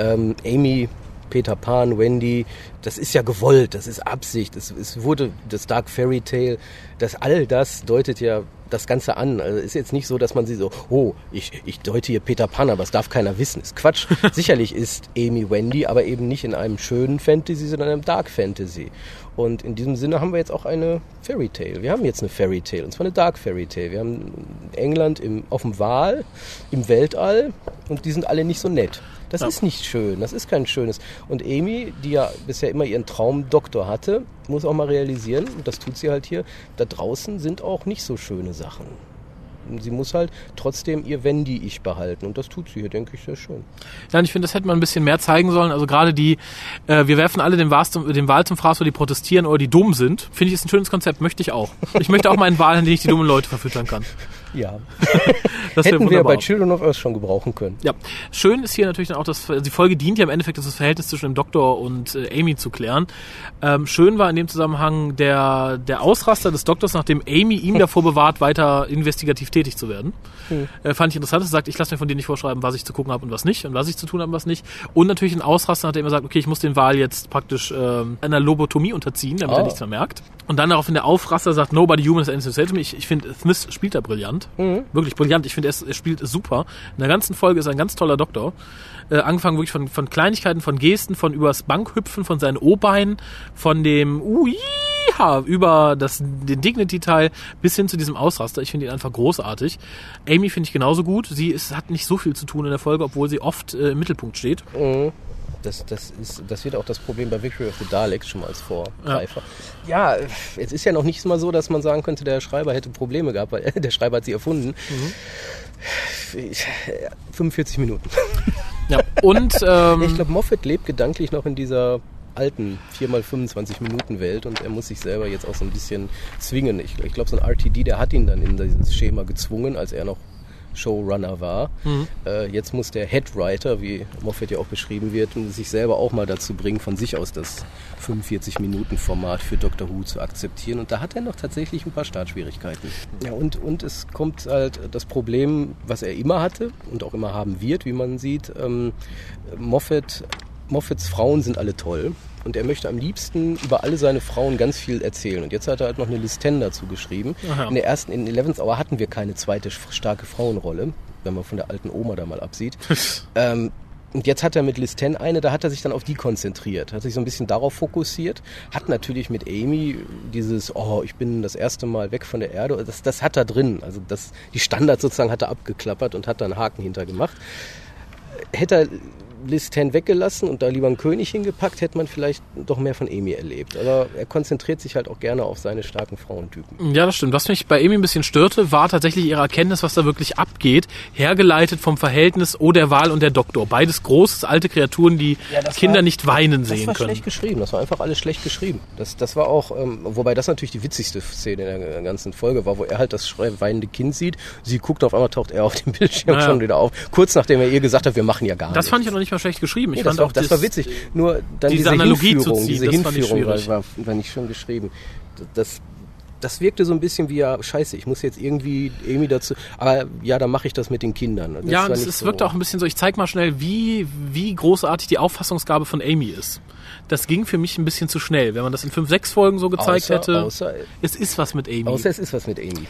ähm, Amy Peter Pan, Wendy, das ist ja gewollt, das ist Absicht, es, es wurde das Dark Fairy Tale, das all das deutet ja das Ganze an. Also ist jetzt nicht so, dass man sie so, oh, ich, ich deute hier Peter Pan, aber es darf keiner wissen. Ist Quatsch. Sicherlich ist Amy Wendy, aber eben nicht in einem schönen Fantasy, sondern in einem Dark Fantasy. Und in diesem Sinne haben wir jetzt auch eine Fairy Tale. Wir haben jetzt eine Fairy Tale, und zwar eine Dark Fairy Tale. Wir haben England im, auf dem Wal, im Weltall, und die sind alle nicht so nett. Das ja. ist nicht schön, das ist kein schönes. Und Amy, die ja bisher immer ihren Traumdoktor hatte, muss auch mal realisieren, und das tut sie halt hier, da draußen sind auch nicht so schöne Sachen. Sie muss halt trotzdem ihr Wendy-Ich behalten. Und das tut sie hier, denke ich, sehr schön. Ja, und ich finde, das hätte man ein bisschen mehr zeigen sollen. Also gerade die, äh, wir werfen alle den, Wahl zum, den Wahl zum Fraß, wo die protestieren oder die dumm sind. Finde ich, ist ein schönes Konzept. Möchte ich auch. Ich möchte auch meinen Wahl, in den ich die dummen Leute verfüttern kann. Ja. das Hätten wir bei Children of Earth schon gebrauchen können. Ja. Schön ist hier natürlich dann auch, dass die Folge dient ja im Endeffekt, das Verhältnis zwischen dem Doktor und äh, Amy zu klären. Ähm, schön war in dem Zusammenhang der, der Ausraster des Doktors, nachdem Amy ihm davor bewahrt, weiter investigativ tätig zu werden. Hm. Äh, fand ich interessant. Er sagt, ich lasse mir von dir nicht vorschreiben, was ich zu gucken habe und was nicht und was ich zu tun habe und was nicht. Und natürlich ein Ausraster, nachdem er sagt, okay, ich muss den Wahl jetzt praktisch äh, einer Lobotomie unterziehen, damit oh. er nichts mehr merkt. Und dann daraufhin der Aufraster sagt, nobody human is anything to say to me. Ich, ich finde, Smith spielt da brillant. Mhm. Wirklich brillant. Ich finde, er, er, spielt super. In der ganzen Folge ist er ein ganz toller Doktor. Äh, angefangen wirklich von, von Kleinigkeiten, von Gesten, von übers Bankhüpfen, von seinen O-Beinen, von dem Uiha über das, den Dignity-Teil bis hin zu diesem Ausraster. Ich finde ihn einfach großartig. Amy finde ich genauso gut. Sie ist, hat nicht so viel zu tun in der Folge, obwohl sie oft äh, im Mittelpunkt steht. Mhm das, das, ist, das wird auch das Problem bei Victory of the Daleks schon mal als Vorgreifer. Ja. ja, es ist ja noch nicht mal so, dass man sagen könnte, der Schreiber hätte Probleme gehabt, weil der Schreiber hat sie erfunden. Mhm. 45 Minuten. Ja, und ähm, ich glaube, Moffat lebt gedanklich noch in dieser alten 4x25 Minuten Welt und er muss sich selber jetzt auch so ein bisschen zwingen. Ich, ich glaube, so ein RTD, der hat ihn dann in dieses Schema gezwungen, als er noch Showrunner war. Mhm. Äh, jetzt muss der Headwriter, wie Moffat ja auch beschrieben wird, sich selber auch mal dazu bringen, von sich aus das 45-Minuten-Format für Doctor Who zu akzeptieren. Und da hat er noch tatsächlich ein paar Startschwierigkeiten. Ja, und, und es kommt halt das Problem, was er immer hatte und auch immer haben wird, wie man sieht. Ähm, Moffat, Moffats Frauen sind alle toll und er möchte am liebsten über alle seine Frauen ganz viel erzählen. Und jetzt hat er halt noch eine Listen dazu geschrieben. Aha. In der ersten, in Eleventh Hour hatten wir keine zweite starke Frauenrolle, wenn man von der alten Oma da mal absieht. ähm, und jetzt hat er mit Listen eine, da hat er sich dann auf die konzentriert, hat sich so ein bisschen darauf fokussiert, hat natürlich mit Amy dieses, oh, ich bin das erste Mal weg von der Erde, das, das hat er drin. Also das, die Standards sozusagen hat er abgeklappert und hat da einen Haken hintergemacht. Hätte er Liz Ten weggelassen und da lieber einen König hingepackt, hätte man vielleicht doch mehr von Amy erlebt. Aber er konzentriert sich halt auch gerne auf seine starken Frauentypen. Ja, das stimmt. Was mich bei Amy ein bisschen störte, war tatsächlich ihre Erkenntnis, was da wirklich abgeht, hergeleitet vom Verhältnis O der Wahl und der Doktor. Beides große, alte Kreaturen, die ja, Kinder war, nicht weinen sehen können. Das war schlecht geschrieben. Das war einfach alles schlecht geschrieben. Das, das war auch, ähm, wobei das natürlich die witzigste Szene in der ganzen Folge war, wo er halt das weinende Kind sieht. Sie guckt auf einmal, taucht er auf dem Bildschirm naja. schon wieder auf. Kurz nachdem er ihr gesagt hat, wir machen ja gar nichts. Das fand ich aber nicht mal schlecht geschrieben. Ich nee, fand das, auch das, das war witzig. Nur dann diese, diese Analogie Hinführung, zu ziehen, diese Hinführung war, war, war, nicht schön geschrieben. Das, das wirkte so ein bisschen wie, ja, scheiße, ich muss jetzt irgendwie, irgendwie dazu, aber ja, dann mache ich das mit den Kindern. Das ja, und war es, es so- wirkt auch ein bisschen so, ich zeig mal schnell, wie, wie großartig die Auffassungsgabe von Amy ist. Das ging für mich ein bisschen zu schnell. Wenn man das in fünf, sechs Folgen so gezeigt außer, hätte, Außer, es ist was mit Amy. außer es ist was mit Amy.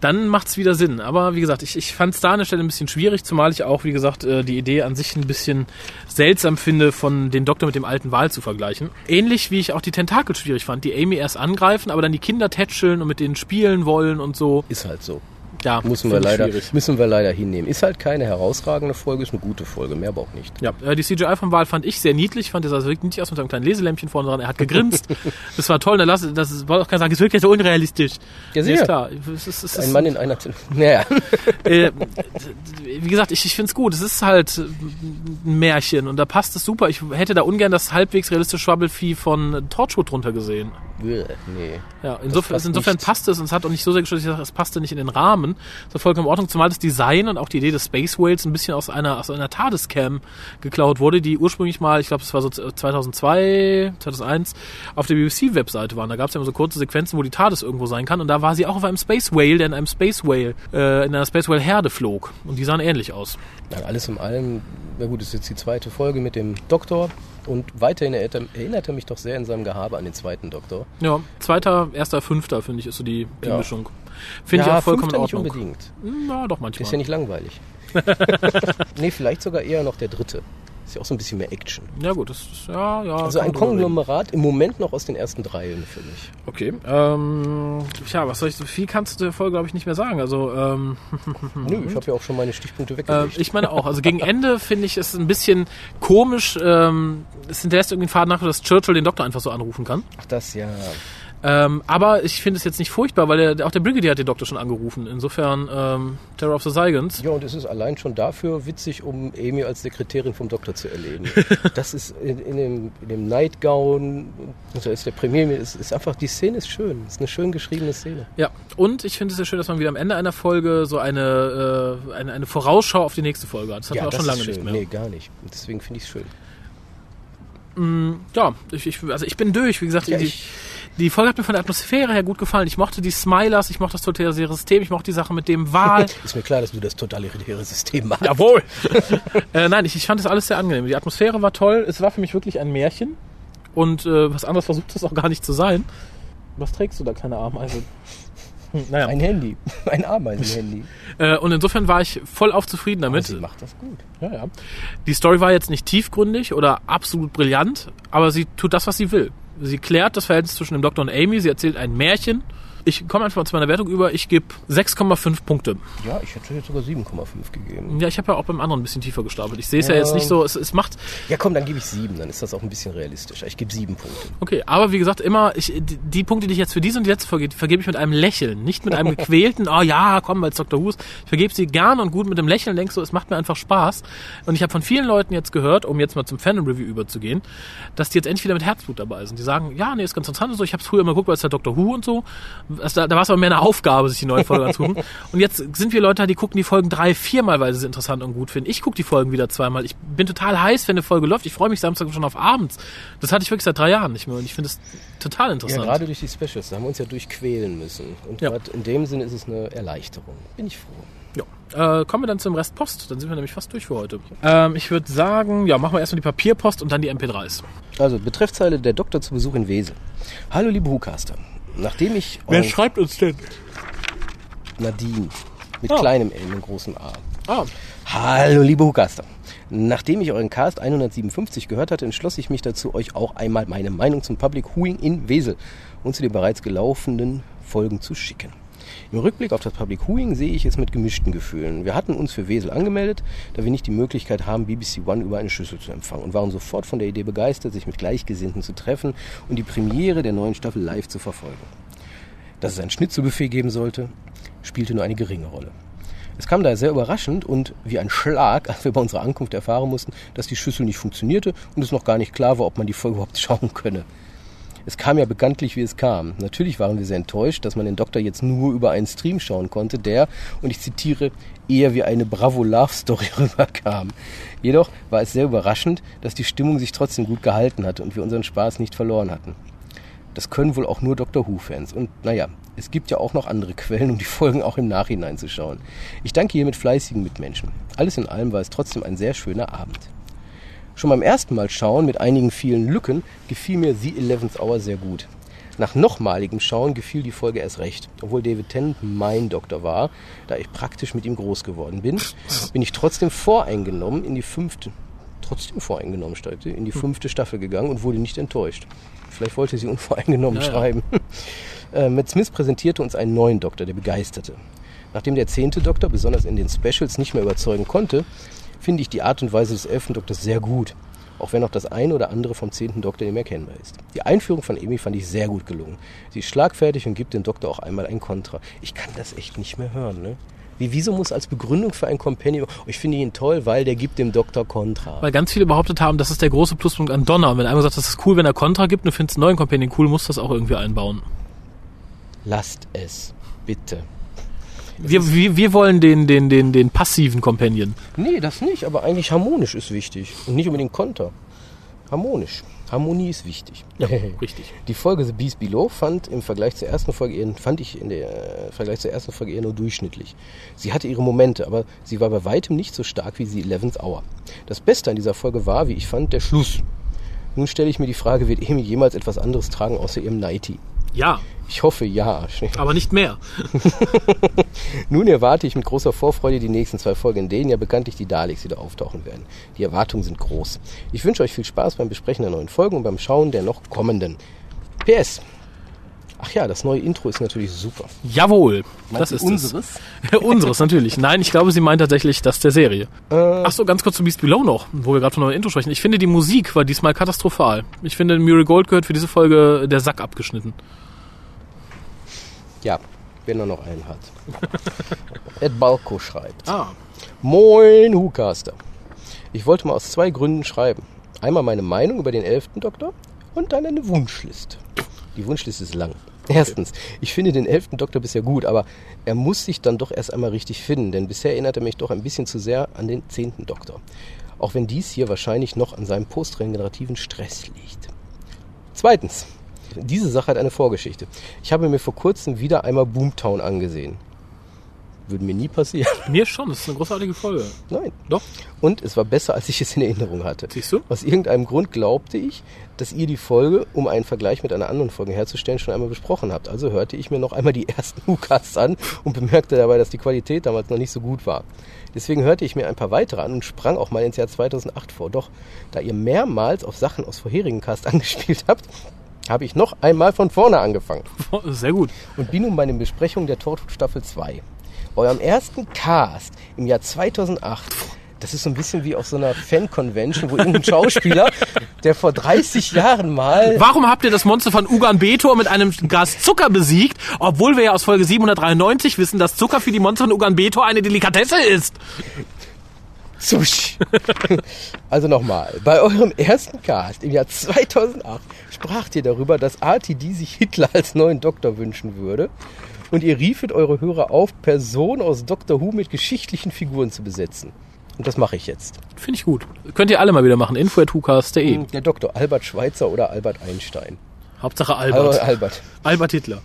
Dann macht's wieder Sinn. Aber wie gesagt, ich, ich fand es da an der Stelle ein bisschen schwierig, zumal ich auch, wie gesagt, äh, die Idee an sich ein bisschen seltsam finde, von den Doktor mit dem alten Wal zu vergleichen. Ähnlich wie ich auch die Tentakel schwierig fand, die Amy erst angreifen, aber dann die Kinder tätscheln und mit denen spielen wollen und so. Ist halt so. Ja, Müssen wir, leider, schwierig. müssen wir leider hinnehmen. Ist halt keine herausragende Folge, ist eine gute Folge, mehr aber auch nicht. Ja, äh, die CGI vom Wal fand ich sehr niedlich, fand das also wirklich niedlich aus mit seinem kleinen Leselämpchen vorne dran. Er hat gegrinst. das war toll. Da lass, das ist- wollte auch keiner sagen, es wirkt ja so unrealistisch. Ja, sicher. ist klar. Es ist, es Ein Mann in einer... Naja, äh, wie gesagt, ich, ich finde es gut. Es ist halt ein Märchen und da passt es super. Ich hätte da ungern das halbwegs realistische Schwabbelvieh von Torchwood drunter gesehen. nee. Ja, insofern, passt insofern passt es und es hat auch nicht so sehr gestört, dass ich sage, es passte nicht in den Rahmen. Das war vollkommen in Ordnung, zumal das Design und auch die Idee des Space Whales ein bisschen aus einer, aus einer TARDIS-Cam geklaut wurde, die ursprünglich mal, ich glaube, es war so 2002, 2001, auf der BBC-Webseite waren. Da gab es ja immer so kurze Sequenzen, wo die TARDIS irgendwo sein kann und da war sie auch auf einem Space Whale, der in einem Space Whale, äh, in einer Space Whale Herde flog und die sahen ähnlich aus. Nein, alles in allem, na gut, das ist jetzt die zweite Folge mit dem Doktor und weiterhin erinnert er, erinnert er mich doch sehr in seinem Gehabe an den zweiten Doktor. Ja, zweiter, erster, fünfter, finde ich, ist so die, die Ja. Mischung. Finde ich auch vollkommen in fünfter nicht Ordnung. unbedingt. Ja, doch manchmal. ist ja nicht langweilig. nee, vielleicht sogar eher noch der dritte. Ist ja auch so ein bisschen mehr Action. Ja gut, das ist, ja, ja. Also ein. Konglomerat im Moment noch aus den ersten dreien für mich. Okay, ähm, ja, was soll ich, so viel kannst du der Folge, glaube ich, nicht mehr sagen. Also, ähm, Nö, ich habe ja auch schon meine Stichpunkte äh, weggelegt. ich meine auch, also gegen Ende finde ich es ein bisschen komisch, ähm, es hinterlässt irgendwie einen Faden nach, dass Churchill den Doktor einfach so anrufen kann. Ach, das ja. Ähm, aber ich finde es jetzt nicht furchtbar, weil der, auch der Brigadier hat den Doktor schon angerufen. Insofern, ähm, Terror of the Zygons. Ja, und es ist allein schon dafür witzig, um Amy als Sekretärin vom Doktor zu erleben. Das ist in, in, dem, in dem Nightgown, da ist der Premier, es ist einfach, die Szene ist schön. Es ist eine schön geschriebene Szene. Ja, und ich finde es sehr schön, dass man wieder am Ende einer Folge so eine, äh, eine, eine Vorausschau auf die nächste Folge hat. Das hat ja, man auch schon lange ist nicht mehr. Nee, gar nicht. Und deswegen finde ich es schön. Ja, ich, ich, also ich bin durch. Wie gesagt, Ja, die, ich- die Folge hat mir von der Atmosphäre her gut gefallen. Ich mochte die Smilers, ich mochte das totalitäre System, ich mochte die Sache mit dem Wal. Ist mir klar, dass du das totalitäre System machst. Jawohl! äh, nein, ich, ich fand das alles sehr angenehm. Die Atmosphäre war toll. Es war für mich wirklich ein Märchen. Und äh, was anderes versucht es auch gar nicht zu sein. Was trägst du da, kleine Ameise? Hm, naja. Ein Handy. Ein Ameisenhandy. Äh, und insofern war ich voll auf zufrieden Aber damit. sie macht das gut. Ja, ja. Die Story war jetzt nicht tiefgründig oder absolut brillant, aber sie tut das, was sie will. Sie klärt das Verhältnis zwischen dem Doktor und Amy, sie erzählt ein Märchen. Ich komme einfach mal zu meiner Wertung über, ich gebe 6,5 Punkte. Ja, ich hätte jetzt sogar 7,5 gegeben. Ja, ich habe ja auch beim anderen ein bisschen tiefer gestapelt. Ich sehe es ja. Ja. jetzt nicht so, es, es macht, Ja, komm, dann gebe ich 7. Dann ist das auch ein bisschen realistischer. Ich gebe 7 Punkte. okay, aber wie gesagt, immer, ich, die, die Punkte, die ich jetzt für diese und die letzte Folge, vergebe ich mit einem Lächeln, nicht mit einem gequälten, oh ja, komm, weil es Dr. Who ist. Ich vergebe sie gern und gut mit dem Lächeln, denk so, es macht mir einfach Spaß. Und ich habe von vielen Leuten jetzt gehört, um jetzt mal zum Fan-Review überzugehen, dass die jetzt endlich wieder mit Herzblut dabei sind. Die sagen, ja, nee, ist ganz interessant und so. Ich habe es früher immer geguckt, weil es ja Dr. Who und so. Also da da war es aber mehr eine Aufgabe, sich die neuen Folgen anzugucken. Und jetzt sind wir Leute, die gucken die Folgen drei, viermal, weil sie sie interessant und gut finden. Ich gucke die Folgen wieder zweimal. Ich bin total heiß, wenn eine Folge läuft. Ich freue mich Samstag schon auf abends. Das hatte ich wirklich seit drei Jahren nicht mehr und ich finde es total Ja, interessant. gerade durch die Specials. Da haben wir uns ja durchquälen müssen. Und Ja. in dem Sinne ist es eine Erleichterung. Bin ich froh. Ja. Äh, kommen wir dann zum Rest Post. Dann sind wir nämlich fast durch für heute. Ähm, ich würde sagen, ja, machen wir erstmal die Papierpost und dann die MP3s. Also, Betreffzeile der Doktor zu Besuch in Wesel. Hallo, liebe Hucaster. Nachdem ich euren schreibt uns denn? Nadine mit Ah. kleinem L und großem A. Ah, Hallo, liebe Hucaster. Nachdem ich euren Cast 157 gehört hatte, entschloss ich mich dazu, euch auch einmal meine Meinung zum Public Huing in Wesel und zu den bereits gelaufenen Folgen zu schicken. Im Rückblick auf das Public Huing sehe ich es mit gemischten Gefühlen. Wir hatten uns für Wesel angemeldet, da wir nicht die Möglichkeit haben, BBC One über eine Schüssel zu empfangen und waren sofort von der Idee begeistert, sich mit Gleichgesinnten zu treffen und die Premiere der neuen Staffel live zu verfolgen. Dass es ein Schnitzelbuffet geben sollte, spielte nur eine geringe Rolle. Es kam daher sehr überraschend und wie ein Schlag, als wir bei unserer Ankunft erfahren mussten, dass die Schüssel nicht funktionierte und es noch gar nicht klar war, ob man die Folge überhaupt schauen könne. Es kam ja bekanntlich, wie es kam. Natürlich waren wir sehr enttäuscht, dass man den Doktor jetzt nur über einen Stream schauen konnte, der, und ich zitiere, eher wie eine Bravo-Love-Story rüberkam. Jedoch war es sehr überraschend, dass die Stimmung sich trotzdem gut gehalten hatte und wir unseren Spaß nicht verloren hatten. Das können wohl auch nur Doctor Who-Fans. Und naja, Es gibt ja auch noch andere Quellen, um die Folgen auch im Nachhinein zu schauen. Ich danke hiermit fleißigen Mitmenschen. Alles in allem war es trotzdem ein sehr schöner Abend. Schon beim ersten Mal schauen mit einigen vielen Lücken gefiel mir The Eleventh Hour sehr gut. Nach nochmaligem Schauen gefiel die Folge erst recht. Obwohl David Tennant mein Doktor war, da ich praktisch mit ihm groß geworden bin, bin ich trotzdem voreingenommen in die fünfte, trotzdem voreingenommen, steigte, in die fünfte Staffel gegangen und wurde nicht enttäuscht. Vielleicht wollte sie unvoreingenommen Ja, ja. schreiben. Äh, Matt Smith präsentierte uns einen neuen Doktor, der begeisterte. Nachdem der zehnte Doktor besonders in den Specials nicht mehr überzeugen konnte, finde ich die Art und Weise des elften Doktors sehr gut. Auch wenn auch das eine oder andere vom zehnten Doktor nicht mehr erkennbar ist. Die Einführung von Amy fand ich sehr gut gelungen. Sie ist schlagfertig und gibt dem Doktor auch einmal ein Kontra. Ich kann das echt nicht mehr hören, ne? Wie, wieso muss als Begründung für ein Companion, ich finde ihn toll, weil der gibt dem Doktor Kontra. Weil ganz viele behauptet haben, das ist der große Pluspunkt an Donner. Und wenn einer sagt, das ist cool, wenn er Kontra gibt und du findest einen neuen Companion cool, musst du das auch irgendwie einbauen. Lasst es, bitte. Wir, wir, wir wollen den, den, den, den passiven Companion. Nee, das nicht, aber eigentlich harmonisch ist wichtig. Und nicht unbedingt Konter. Harmonisch. Harmonie ist wichtig. Richtig. Die Folge The Beast Below fand im Vergleich zur ersten Folge eher, fand ich in der äh, Vergleich zur ersten Folge eher nur durchschnittlich. Sie hatte ihre Momente, aber sie war bei weitem nicht so stark wie The Eleventh Hour. Das Beste an dieser Folge war, wie ich fand, der Schluss. Nun stelle ich mir die Frage, wird Amy jemals etwas anderes tragen außer ihrem Nighty? Ja, Ich hoffe ja. aber nicht mehr. Nun erwarte ich mit großer Vorfreude die nächsten zwei Folgen, in denen ja bekanntlich die Daleks wieder auftauchen werden. Die Erwartungen sind groß. Ich wünsche euch viel Spaß beim Besprechen der neuen Folgen und beim Schauen der noch kommenden. PS. Ach ja, das neue Intro ist natürlich super. Jawohl, Meinst das ist unseres? es. unseres, natürlich. Nein, ich glaube, sie meint tatsächlich das der Serie. Ach so, ganz kurz zu Beast Below noch, wo wir gerade von neuen Intro sprechen. Ich finde, die Musik war diesmal katastrophal. Ich finde, Muriel Gold gehört für diese Folge der Sack abgeschnitten. Ja, wenn er noch einen hat. Ed Balko schreibt. Ah. Moin, Hucaster. Ich wollte mal aus zwei Gründen schreiben. Einmal meine Meinung über den elften Doktor und dann eine Wunschliste. Die Wunschliste ist lang. Erstens, ich finde den elften Doktor bisher gut, aber er muss sich dann doch erst einmal richtig finden, denn bisher erinnert er mich doch ein bisschen zu sehr an den zehnten Doktor. Auch wenn dies hier wahrscheinlich noch an seinem postregenerativen Stress liegt. Zweitens, diese Sache hat eine Vorgeschichte. Ich habe mir vor kurzem wieder einmal Boomtown angesehen. Würde mir nie passieren. Mir schon, das ist eine großartige Folge. Nein. Doch, Und es war besser, als ich es in Erinnerung hatte. siehst du? Aus irgendeinem Grund glaubte ich, dass ihr die Folge, um einen Vergleich mit einer anderen Folge herzustellen, schon einmal besprochen habt. Also hörte ich mir noch einmal die ersten Ucasts an und bemerkte dabei, dass die Qualität damals noch nicht so gut war. Deswegen hörte ich mir ein paar weitere an und sprang auch mal ins Jahr 2008 vor. Doch, da ihr mehrmals auf Sachen aus vorherigen Casts angespielt habt, habe ich noch einmal von vorne angefangen Sehr gut. und bin nun bei den Besprechungen der Torchwood Staffel 2. Bei eurem ersten Cast im Jahr 2008, das ist so ein bisschen wie auf so einer Fan-Convention, wo irgendein Schauspieler, der vor 30 Jahren mal... Warum habt ihr das Monster von Ugan Betor mit einem Glas Zucker besiegt, obwohl wir ja aus Folge 793 wissen, dass Zucker für die Monster von Ugan Betor eine Delikatesse ist? Sushi. Also nochmal, bei eurem ersten Cast im Jahr 2008 spracht ihr darüber, dass RTD sich Hitler als neuen Doktor wünschen würde und ihr riefet eure Hörer auf, Personen aus Doctor Who mit geschichtlichen Figuren zu besetzen. Und das mache ich jetzt. Finde ich gut. Könnt ihr alle mal wieder machen. Info at hucast.de. Der Doktor Albert Schweitzer oder Albert Einstein. Hauptsache Albert. Albert. Albert. Albert Hitler.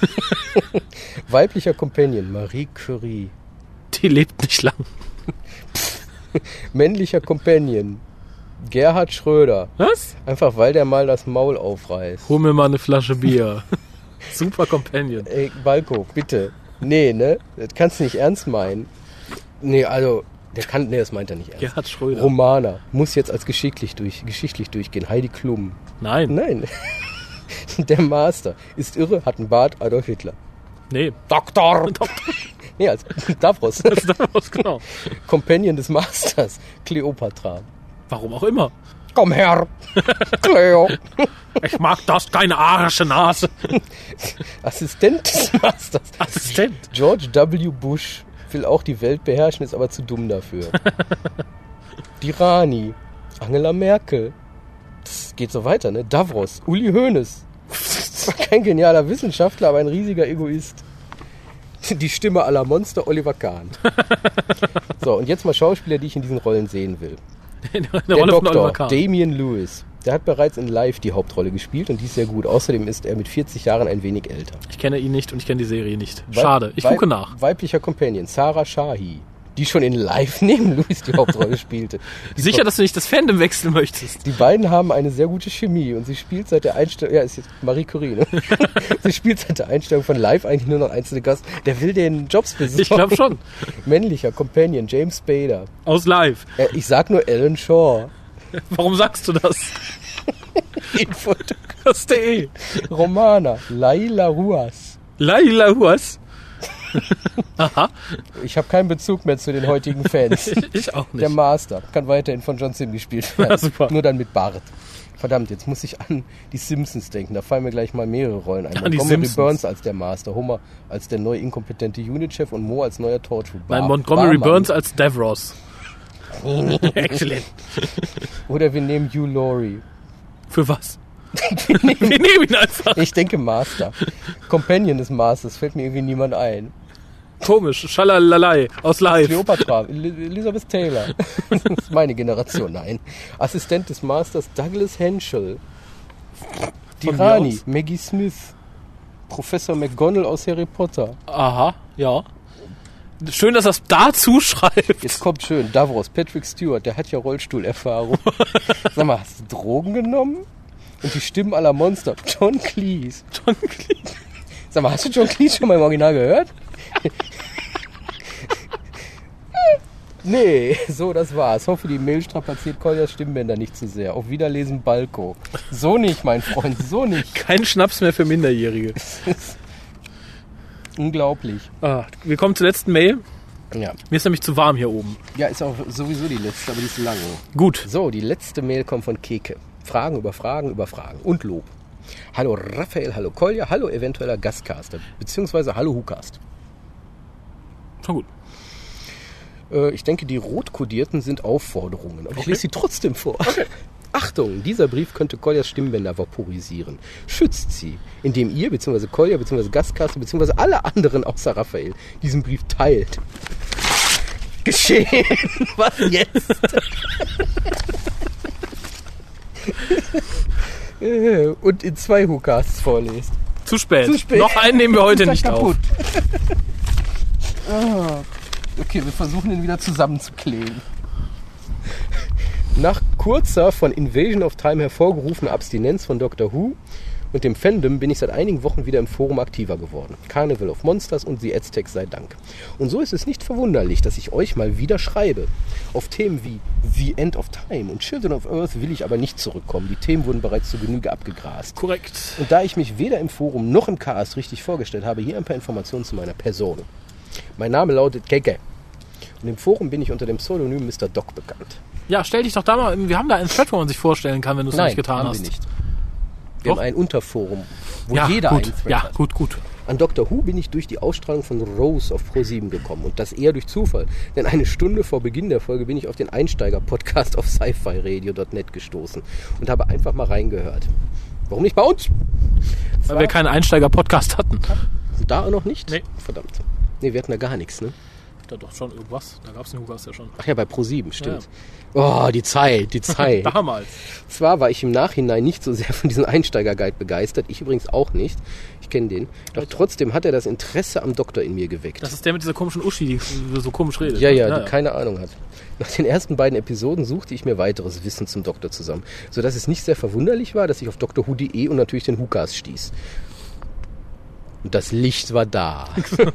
Weiblicher Companion Marie Curie. Die lebt nicht lang. Männlicher Companion Gerhard Schröder. Was? Einfach weil der mal das Maul aufreißt. Hol mir mal eine Flasche Bier. Super Companion. Ey, Balko, bitte. Nee, ne? Das kannst du nicht ernst meinen. Nee, also, der kann, nee, das meint er nicht ernst. Gerhard Schröder. Romana muss jetzt als geschichtlich, durch, geschichtlich durchgehen. Heidi Klum. Nein. Nein. Der Master ist irre, hat einen Bart, Adolf Hitler. Nee. Doktor! Nee, als Davros. Das ist was genau. Companion des Masters. Kleopatra. Warum auch immer. Komm her! Cleo! Ich mag das, keine arische Nase. Assistent des Masters. Assistent. George W. Bush will auch die Welt beherrschen, ist aber zu dumm dafür. Die Rani. Angela Merkel. Das geht so weiter, ne? Davros. Uli Hoeneß. Kein genialer Wissenschaftler, aber ein riesiger Egoist. Die Stimme aller Monster Oliver Kahn. So, und jetzt mal Schauspieler, die ich in diesen Rollen sehen will. In der Der Rolle Doktor, Kahn. Damian Lewis. Der hat bereits in Live die Hauptrolle gespielt und die ist sehr gut. Außerdem ist er mit 40 Jahren ein wenig älter. Ich kenne ihn nicht und ich kenne die Serie nicht. Schade. Ich Weib- gucke nach. Weiblicher Companion, Sarah Shahi, die schon in Live neben Louis die Hauptrolle spielte. Die Sicher, dass du nicht das Fandom wechseln möchtest. Die beiden haben eine sehr gute Chemie und sie spielt seit der Einstellung, ja, ist jetzt Marie Curie, ne? sie spielt seit der Einstellung von Live eigentlich nur noch einzelne Gast. Der will den Jobs besorgen. Ich glaube schon. Männlicher Companion, James Spader. Aus live. Äh, ich sag nur Alan Shaw. Warum sagst du das? Info- Das ist der E. Romana, Laila Ruas. Laila Huas. Aha. Ich habe keinen Bezug mehr zu den heutigen Fans. Ich auch Der nicht. Master kann weiterhin von John Sim gespielt werden. Ja, super. Nur dann mit Bart. Verdammt, jetzt muss ich an die Simpsons denken. Da fallen mir gleich mal mehrere Rollen ein. An Montgomery Simpsons. Burns als der Master, Homer als der neu inkompetente Unit-Chef und Mo als neuer. Nein, Bar- Montgomery Barmann. Burns als Davros. Excellent. Oder wir nehmen Hugh Laurie. Für was? Wir nehmen ihn einfach. Ich denke Master. Companion des Masters fällt mir irgendwie niemand ein. Komisch. Schalalalai. Aus live. Cleopatra, El- Elizabeth Taylor. Das ist meine Generation, nein. Assistent des Masters Douglas Henschel. Die Von mir Rani, aus. Maggie Smith. Professor McGonagall aus Harry Potter. Aha. Ja. Schön, dass er es dazu schreibt. Jetzt kommt schön, Davros, Patrick Stewart, der hat ja Rollstuhlerfahrung. Sag mal, hast du Drogen genommen? Und die Stimmen aller Monster. John Cleese. John Cleese. Sag mal, hast du John Cleese schon mal im Original gehört? nee, so, das war's. Hoffe, die Mail strapaziert Koljas Stimmbänder nicht zu sehr. Auf Wiederlesen, Balko. So nicht, mein Freund, so nicht. Kein Schnaps mehr für Minderjährige. Unglaublich. Ah, wir kommen zur letzten Mail. Ja. Mir ist nämlich zu warm hier oben. ja, ist auch sowieso die letzte, aber die ist lang. Gut. So, die letzte Mail kommt von Keke. Fragen über Fragen über Fragen und Lob. Hallo Raphael, hallo Kolja, hallo eventueller Gastcaster, beziehungsweise hallo Hukast. Schon gut. Äh, ich denke, die rot kodierten sind Aufforderungen, aber ich Okay. lese sie trotzdem vor. Achtung, dieser Brief könnte Koljas Stimmbänder vaporisieren. Schützt sie, indem ihr, beziehungsweise Kolja, beziehungsweise Gastcaster, beziehungsweise alle anderen außer Raphael diesen Brief teilt. Geschehen! Was jetzt? Und in zwei Hukasts vorlest. Zu spät. Zu spät. Noch einen nehmen wir heute Ist nicht kaputt. auf. Ah, okay, wir versuchen ihn wieder zusammenzukleben. Nach kurzer von Invasion of Time hervorgerufener Abstinenz von Doctor Who und dem Fandom bin ich seit einigen Wochen wieder im Forum aktiver geworden. Carnival of Monsters und The Aztecs sei Dank. Und so ist es nicht verwunderlich, dass ich euch mal wieder schreibe. Auf Themen wie The End of Time und Children of Earth will ich aber nicht zurückkommen. Die Themen wurden bereits zu Genüge abgegrast. Korrekt. Und da ich mich weder im Forum noch im Cast richtig vorgestellt habe, hier ein paar Informationen zu meiner Person. Mein Name lautet Keke. Und im Forum bin ich unter dem Pseudonym Mr. Doc bekannt. Ja, stell dich doch da mal. Wir haben da einen Thread, wo man sich vorstellen kann, wenn du es nicht getan haben hast. wir nicht. Wir Doch. haben ein Unterforum, wo Ja, jeder gut. einen Thread Ja, hat. gut, gut. An Dr. Who bin ich durch die Ausstrahlung von Rose auf Pro7 gekommen und das eher durch Zufall. Denn eine Stunde vor Beginn der Folge bin ich auf den Einsteiger-Podcast auf sci-fi-radio.net gestoßen und habe einfach mal reingehört. Warum nicht bei uns? Weil wir keinen Einsteiger-Podcast hatten. Da noch nicht? Nee. Verdammt. Nee, wir hatten da gar nichts, ne? Da doch schon irgendwas. Da gab es den Hugas ja schon. Ach ja, bei Pro7, stimmt. Oh, die Zeit, die Zeit. Damals. Zwar war ich im Nachhinein nicht so sehr von diesem Einsteiger-Guide begeistert, ich übrigens auch nicht. Ich kenne den. Doch trotzdem hat er das Interesse am Doktor in mir geweckt. Das ist der mit dieser komischen Uschi, die so komisch redet. Ja, ja, ne? die keine Ahnung hat. Nach den ersten beiden Episoden suchte ich mir weiteres Wissen zum Doktor zusammen, sodass es nicht sehr verwunderlich war, dass ich auf drwho.de und natürlich den Hukas stieß. Und das Licht war da.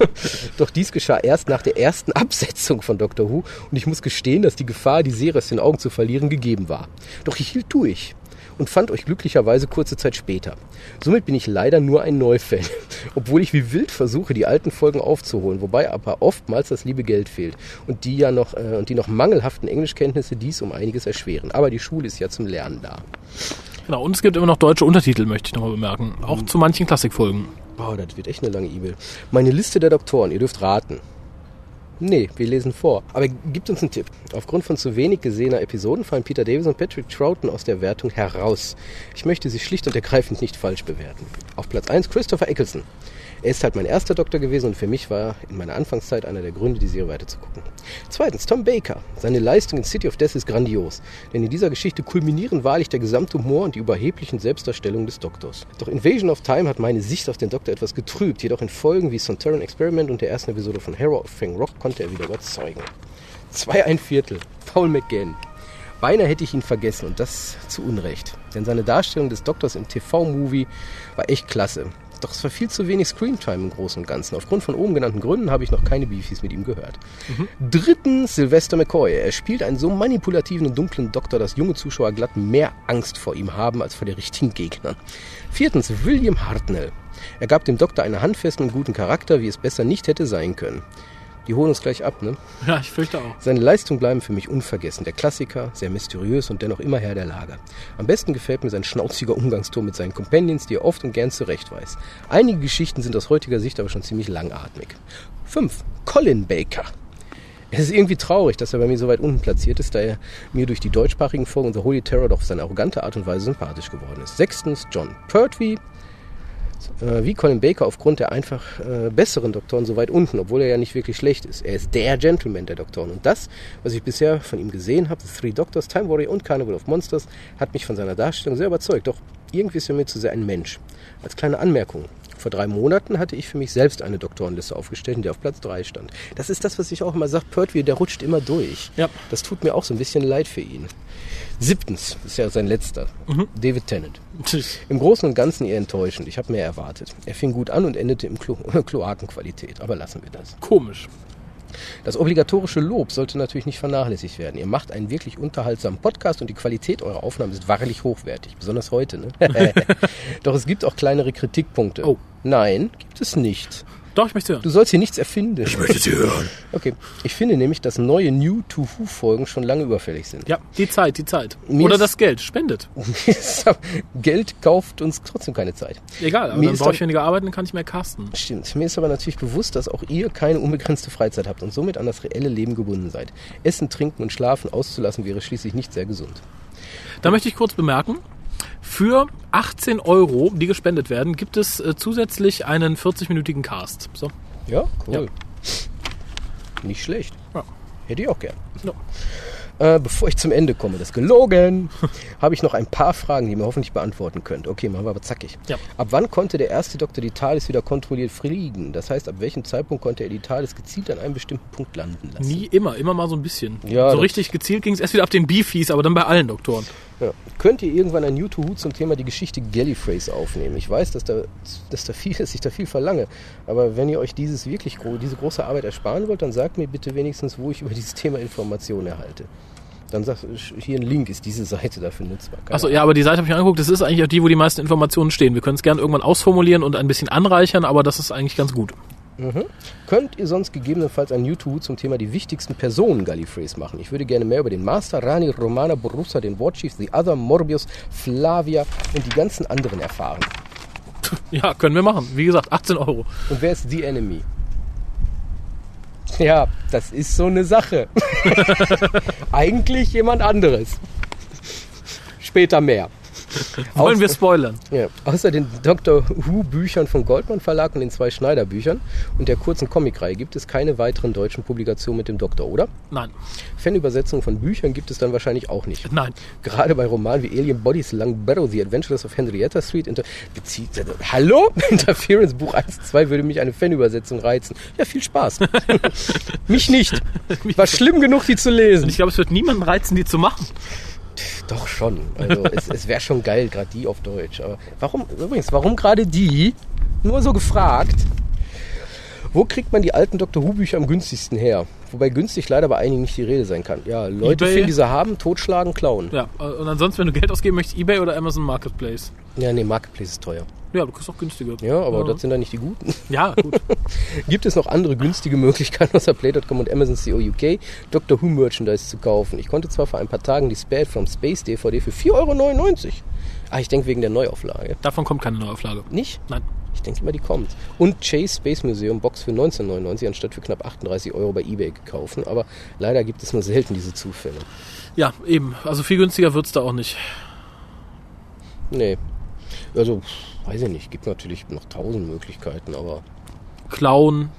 Doch dies geschah erst nach der ersten Absetzung von Doctor Who und ich muss gestehen, dass die Gefahr, die Serie aus den Augen zu verlieren, gegeben war. Doch ich hielt durch und fand euch glücklicherweise kurze Zeit später. Somit bin ich leider nur ein Neufan, obwohl ich wie wild versuche, die alten Folgen aufzuholen, wobei aber oftmals das liebe Geld fehlt und die ja noch äh, und die noch mangelhaften Englischkenntnisse dies um einiges erschweren. Aber die Schule ist ja zum Lernen da. Genau, und es gibt immer noch deutsche Untertitel, möchte ich nochmal bemerken. Auch zu manchen Klassikfolgen. Boah, das wird echt eine lange E-Mail. Meine Liste der Doktoren, ihr dürft raten. Nee, wir lesen vor. Aber gibt uns einen Tipp. Aufgrund von zu wenig gesehener Episoden fallen Peter Davis und Patrick Troughton aus der Wertung heraus. Ich möchte sie schlicht und ergreifend nicht falsch bewerten. Auf Platz 1 Christopher Eccleston. Er ist halt mein erster Doktor gewesen und für mich war in meiner Anfangszeit einer der Gründe, die Serie weiterzugucken. Zweitens, Tom Baker. Seine Leistung in City of Death ist grandios, denn in dieser Geschichte kulminieren wahrlich der gesamte Humor und die überheblichen Selbstdarstellungen des Doktors. Doch Invasion of Time hat meine Sicht auf den Doktor etwas getrübt, jedoch in Folgen wie Sontaran Experiment und der ersten Episode von Hero of Fang Rock konnte er wieder überzeugen. Zwei ein Viertel. Paul McGann. Beinahe hätte ich ihn vergessen und das zu Unrecht. Denn seine Darstellung des Doktors im TV-Movie war echt klasse. Doch es war viel zu wenig Screentime im Großen und Ganzen. Aufgrund von oben genannten Gründen habe ich noch keine Beefies mit ihm gehört. Drittens Sylvester McCoy. Er spielt einen so manipulativen und dunklen Doktor, dass junge Zuschauer glatt mehr Angst vor ihm haben als vor den richtigen Gegnern. Viertens William Hartnell. Er gab dem Doktor einen handfesten und guten Charakter, wie es besser nicht hätte sein können. Die holen uns gleich ab, ne? Ja, ich fürchte auch. Seine Leistungen bleiben für mich unvergessen. Der Klassiker, sehr mysteriös und dennoch immer Herr der Lage. Am besten gefällt mir sein schnauziger Umgangston mit seinen Companions, die er oft und gern zurecht weiß. Einige Geschichten sind aus heutiger Sicht aber schon ziemlich langatmig. 5. Colin Baker. Es ist irgendwie traurig, dass er bei mir so weit unten platziert ist, da er mir durch die deutschsprachigen Folgen unserer Holy Terror doch auf seine arrogante Art und Weise sympathisch geworden ist. Sechstens John Pertwee. Äh, wie Colin Baker aufgrund der einfach äh, besseren Doktoren so weit unten, obwohl er ja nicht wirklich schlecht ist. Er ist der Gentleman der Doktoren. Und das, was ich bisher von ihm gesehen habe, The Three Doctors, Time Warrior und Carnival of Monsters, hat mich von seiner Darstellung sehr überzeugt. Doch irgendwie ist er mir zu sehr ein Mensch. Als kleine Anmerkung. Vor drei Monaten hatte ich für mich selbst eine Doktorenliste aufgestellt, in der auf Platz 3 stand. Das ist das, was ich auch immer sage, Pertwee, der rutscht immer durch. Ja. Das tut mir auch so ein bisschen leid für ihn. Siebtens, das ist ja sein letzter, David Tennant. Im Großen und Ganzen eher enttäuschend. Ich habe mehr erwartet. Er fing gut an und endete im Klo Kloakenqualität. Aber lassen wir das. Komisch. Das obligatorische Lob sollte natürlich nicht vernachlässigt werden. Ihr macht einen wirklich unterhaltsamen Podcast und die Qualität eurer Aufnahmen ist wahrlich hochwertig. Besonders heute, ne? Doch es gibt auch kleinere Kritikpunkte. Oh. Nein, gibt es nicht. Doch, ich möchte hören. Du sollst hier nichts erfinden. Ich möchte sie hören. Okay. Ich finde nämlich, dass neue New to Who Folgen schon lange überfällig sind. Ja, die Zeit, die Zeit. Mir Oder das Geld. Spendet. Geld kauft uns trotzdem keine Zeit. Egal, aber Mir dann ist brauche ich weniger arbeiten, dann kann ich mehr casten. Stimmt. Mir ist aber natürlich bewusst, dass auch ihr keine unbegrenzte Freizeit habt und somit an das reelle Leben gebunden seid. Essen, Trinken und Schlafen auszulassen wäre schließlich nicht sehr gesund. Da möchte ich kurz bemerken, für 18 Euro, die gespendet werden, gibt es äh, zusätzlich einen 40-minütigen Cast. So. Ja, cool. Nicht schlecht. Ja. Hätte ich auch gern. Ja. Äh, bevor ich zum Ende komme, das ist gelogen, habe ich noch ein paar Fragen, die ihr mir hoffentlich beantworten könnt. Okay, machen wir aber zackig. Ja. Ab wann konnte der erste Doktor die TARDIS wieder kontrolliert fliegen? Das heißt, ab welchem Zeitpunkt konnte er die TARDIS gezielt an einem bestimmten Punkt landen lassen? Nie immer, immer mal so ein bisschen. Ja, so richtig gezielt ging es erst wieder ab den Beefies, aber dann bei allen Doktoren. Ja. Könnt ihr irgendwann ein New to Who zum Thema die Geschichte Gallifreys aufnehmen? Ich weiß, dass, da, dass, da viel, dass ich da viel verlange, aber wenn ihr euch dieses wirklich gro diese große Arbeit ersparen wollt, dann sagt mir bitte wenigstens, wo ich über dieses Thema Informationen erhalte. Dann sagt hier ein Link, ist diese Seite dafür nutzbar. Achso, ja, aber die Seite habe ich mir angeguckt, das ist eigentlich auch die, wo die meisten Informationen stehen. Wir können es gerne irgendwann ausformulieren und ein bisschen anreichern, aber das ist eigentlich ganz gut. Könnt ihr sonst gegebenenfalls ein YouTube zum Thema die wichtigsten Personen Gallifreys machen? Ich würde gerne mehr über den Master, Rani, Romana, Borussa, den Warchief, The Other, Morbius, Flavia und die ganzen anderen erfahren. Ja, können wir machen. Wie gesagt, 18 Euro. Und wer ist The Enemy? Ja, das ist so eine Sache. Eigentlich jemand anderes. Später mehr. Wollen wir spoilern? Ja, außer den Doctor Who Büchern vom Goldmann Verlag und den zwei Schneider Büchern und der kurzen Comicreihe gibt es keine weiteren deutschen Publikationen mit dem Doktor, oder? Nein. Fanübersetzungen von Büchern gibt es dann wahrscheinlich auch nicht. Nein. Gerade bei Romanen wie Alien Bodies, Long Barrow, The Adventures of Henrietta Street, Inter bezieht, Hallo? Interference Buch 1, 2 würde mich eine Fanübersetzung reizen. Ja, viel Spaß. mich nicht. War schlimm genug, die zu lesen. Ich glaube, es wird niemanden reizen, die zu machen. Doch schon. Also es, es wäre schon geil, gerade die auf Deutsch. Aber warum, übrigens, warum gerade die? Nur so gefragt. Wo kriegt man die alten Dr. Who-Bücher am günstigsten her? Wobei günstig leider bei einigen nicht die Rede sein kann. Ja, Leute eBay. finden, die sie haben, totschlagen, klauen. Ja, und ansonsten, wenn du Geld ausgeben möchtest, Ebay oder Amazon Marketplace. Ja, nee, Marketplace ist teuer. Ja, du kriegst auch günstiger. Ja, aber das sind dann nicht die guten. Ja, gut. Gibt es noch andere günstige Möglichkeiten außer Play.com und Amazon CO UK Doctor Who Merchandise zu kaufen? Ich konnte zwar vor ein paar Tagen die Spade from Space DVD für 4,99 Euro. Ah, ich denke wegen der Neuauflage. Davon kommt keine Neuauflage. Nicht? Nein. Ich denke mal, die kommt. Und Chase Space Museum Box für 19,99 anstatt für knapp 38 Euro bei eBay gekauft. Aber leider gibt es nur selten diese Zufälle. Ja, eben. Also viel günstiger wird's da auch nicht. Nee. Also, weiß ich nicht. Gibt natürlich noch tausend Möglichkeiten, aber Klauen.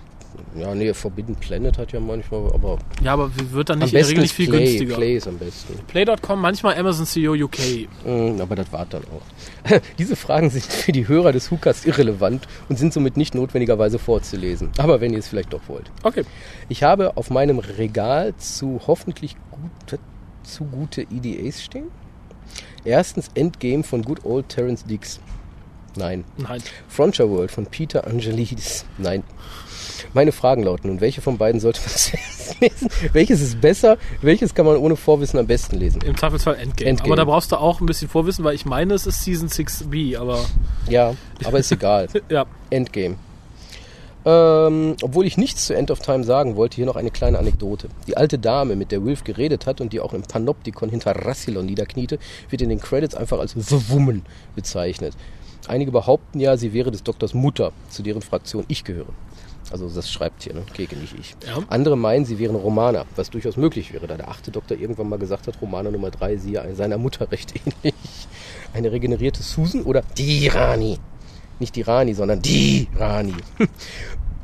Ja, nee, Forbidden Planet hat ja manchmal, aber Ja, aber wird dann nicht in der Regel nicht viel Play. günstiger. Play ist am besten. Play.com, manchmal Amazon CEO UK. Mm, Aber das war dann auch. Diese Fragen sind für die Hörer des Hookers irrelevant und sind somit nicht notwendigerweise vorzulesen. Aber wenn ihr es vielleicht doch wollt. Okay. Ich habe auf meinem Regal zu hoffentlich gute, zu gute EDAs stehen. Erstens Endgame von Good Old Terence Dix. Nein. Nein. Frontier World von Peter Angelidis. Nein. Meine Fragen lauten nun, welche von beiden sollte man zuerst lesen? Welches ist besser? Welches kann man ohne Vorwissen am besten lesen? Im Zweifelsfall Endgame. Endgame. Aber da brauchst du auch ein bisschen Vorwissen, weil ich meine, es ist Season 6b, aber Ja, aber ist egal. ja. Endgame. Ähm, obwohl ich nichts zu End of Time sagen wollte, hier noch eine kleine Anekdote. Die alte Dame, mit der Wilf geredet hat und die auch im Panoptikon hinter Rassilon niederkniete, wird in den Credits einfach als The Woman bezeichnet. Einige behaupten ja, sie wäre des Doktors Mutter, zu deren Fraktion ich gehöre. Also das schreibt hier, ne? Keke, nicht ich. Ja. Andere meinen, sie wären Romaner, was durchaus möglich wäre, da der achte Doktor irgendwann mal gesagt hat, Romaner Nummer drei siehe seiner Mutter recht ähnlich. Eine regenerierte Susan oder die Rani. Nicht die Rani, sondern die Rani.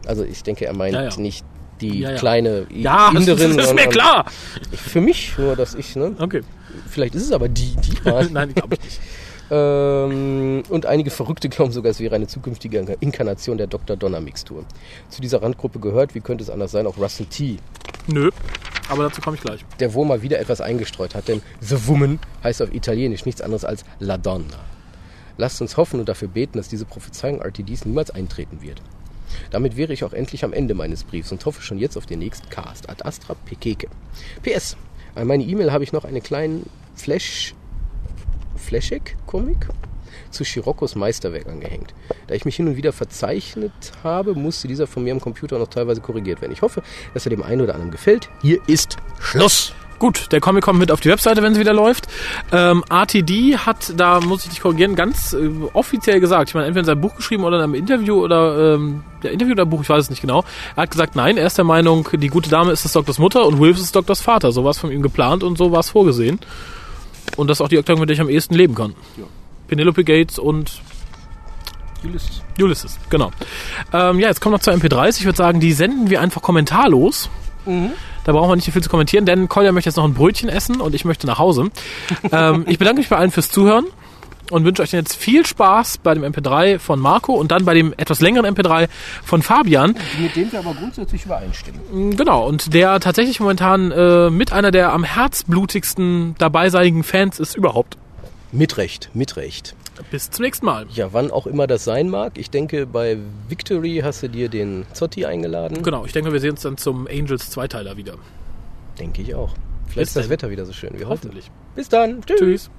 Also ich denke, er meint Ja, ja. nicht die Ja, ja. kleine Ja, das, Inderin. das ist mir klar. Für mich nur, dass ich, ne? Okay. Vielleicht ist es aber die, die Rani. Nein, glaube ich nicht. Ähm, und einige Verrückte glauben sogar, es wäre eine zukünftige Inkarnation der Dr. Donner Mixtur. Zu dieser Randgruppe gehört, wie könnte es anders sein, auch Russell T., Nö. Aber dazu komme ich gleich. der wohl mal wieder etwas eingestreut hat, denn The Woman heißt auf Italienisch nichts anderes als La Donna. Lasst uns hoffen und dafür beten, dass diese Prophezeiung RTDs niemals eintreten wird. Damit wäre ich auch endlich am Ende meines Briefs und hoffe schon jetzt auf den nächsten Cast. Ad Astra Pekeke. PS. An meine E-Mail habe ich noch einen kleinen Flash Flashek-Comic zu Scirocco's Meisterwerk angehängt. Da ich mich hin und wieder verzeichnet habe, musste dieser von mir am Computer noch teilweise korrigiert werden. Ich hoffe, dass er dem einen oder anderen gefällt. Hier ist Schluss. Gut, der Comic kommt mit auf die Webseite, wenn sie wieder läuft. Ähm, RTD hat, da muss ich dich korrigieren, ganz äh, offiziell gesagt, ich meine, entweder in seinem Buch geschrieben oder in einem Interview oder ähm, der Interview oder Buch, ich weiß es nicht genau. Er hat gesagt, nein, er ist der Meinung, die gute Dame ist des Doktors Mutter und Wilf ist Doktors Vater. So war es von ihm geplant und so war es vorgesehen. Und das ist auch die Erklärung, mit der ich am ehesten leben kann. Ja. Penelope Gates und Ulysses. Ulysses, genau. Ähm, ja, jetzt kommen noch zwei MP3s. Ich würde sagen, die senden wir einfach kommentarlos. Da brauchen wir nicht viel zu kommentieren, denn Kolja möchte jetzt noch ein Brötchen essen und ich möchte nach Hause. ähm, ich bedanke mich bei allen fürs Zuhören und wünsche euch jetzt viel Spaß bei dem MP3 von Marco und dann bei dem etwas längeren MP3 von Fabian. Mit dem wir aber grundsätzlich übereinstimmen. Mm, Genau, und der tatsächlich momentan äh, mit einer der am herzblutigsten dabeiseinigen Fans ist überhaupt. Mit Recht, mit Recht. Bis zum nächsten Mal. Ja, wann auch immer das sein mag. Ich denke, bei Victory hast du dir den Zotti eingeladen. Genau, ich denke, wir sehen uns dann zum Angels Zweiteiler wieder. Denke ich auch. Vielleicht Bis ist das. Wetter wieder so schön wie heute. Hoffentlich. Bis dann. Tschüss. Tschüss.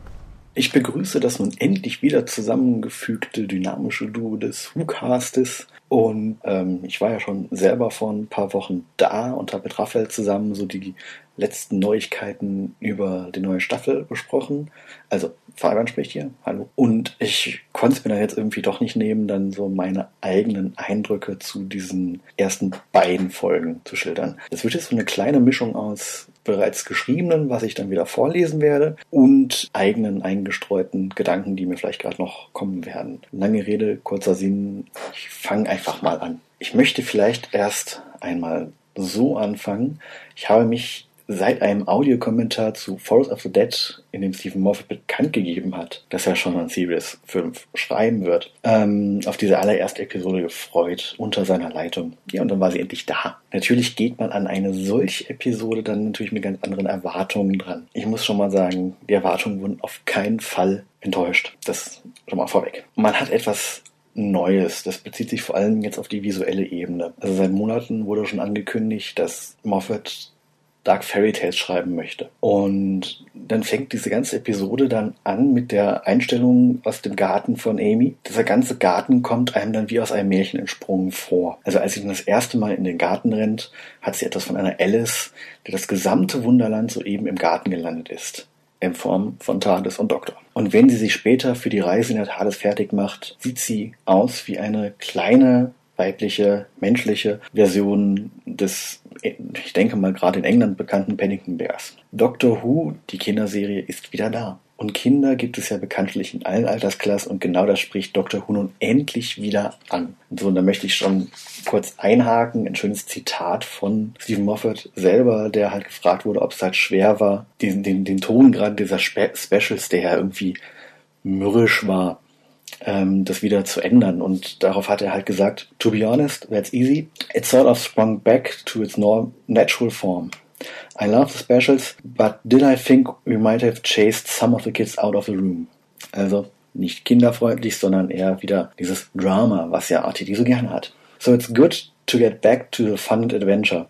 Ich begrüße das nun endlich wieder zusammengefügte dynamische Duo des WhoCastes. Und ähm, ich war ja schon selber vor ein paar Wochen da und habe mit Raphael zusammen so die letzten Neuigkeiten über die neue Staffel besprochen. Also Fabian spricht hier, hallo. Und ich konnte es mir dann jetzt irgendwie doch nicht nehmen, dann so meine eigenen Eindrücke zu diesen ersten beiden Folgen zu schildern. Das wird jetzt so eine kleine Mischung aus bereits geschriebenen, was ich dann wieder vorlesen werde, und eigenen eingestreuten Gedanken, die mir vielleicht gerade noch kommen werden. Lange Rede, kurzer Sinn, ich fange einfach mal an. Ich möchte vielleicht erst einmal so anfangen. Ich habe mich seit einem Audiokommentar zu Forest of the Dead, in dem Stephen Moffat bekannt gegeben hat, dass er schon an Series 5 schreiben wird, ähm, auf diese allererste Episode gefreut, unter seiner Leitung. Ja, und dann war sie endlich da. Natürlich geht man an eine solche Episode dann natürlich mit ganz anderen Erwartungen dran. Ich muss schon mal sagen, die Erwartungen wurden auf keinen Fall enttäuscht. Das schon mal vorweg. Man hat etwas Neues. Das bezieht sich vor allem jetzt auf die visuelle Ebene. Also seit Monaten wurde schon angekündigt, dass Moffat Dark Fairy Tales schreiben möchte. Und dann fängt diese ganze Episode dann an mit der Einstellung aus dem Garten von Amy. Dieser ganze Garten kommt einem dann wie aus einem Märchen entsprungen vor. Also als sie dann das erste Mal in den Garten rennt, hat sie etwas von einer Alice, der das gesamte Wunderland soeben im Garten gelandet ist. in Form von TARDIS und Doktor. Und wenn sie sich später für die Reise in der TARDIS fertig macht, sieht sie aus wie eine kleine weibliche, menschliche Version des, ich denke mal gerade in England bekannten Pennington Bears. Doctor Who, die Kinderserie, ist wieder da. Und Kinder gibt es ja bekanntlich in allen Altersklassen und genau das spricht Dr. Who nun endlich wieder an. So, und da möchte ich schon kurz einhaken, ein schönes Zitat von Stephen Moffat selber, der halt gefragt wurde, ob es halt schwer war, den, den, den Ton gerade dieser Spe Specials, der ja irgendwie mürrisch war, ähm, das wieder zu ändern. Und darauf hat er halt gesagt, to be honest, that's easy. It sort of sprung back to its natural form. I love the specials, but did I think we might have chased some of the kids out of the room? Also nicht kinderfreundlich, sondern eher wieder dieses Drama, was ja RTD so gerne hat. So it's good to get back to the fun and adventure.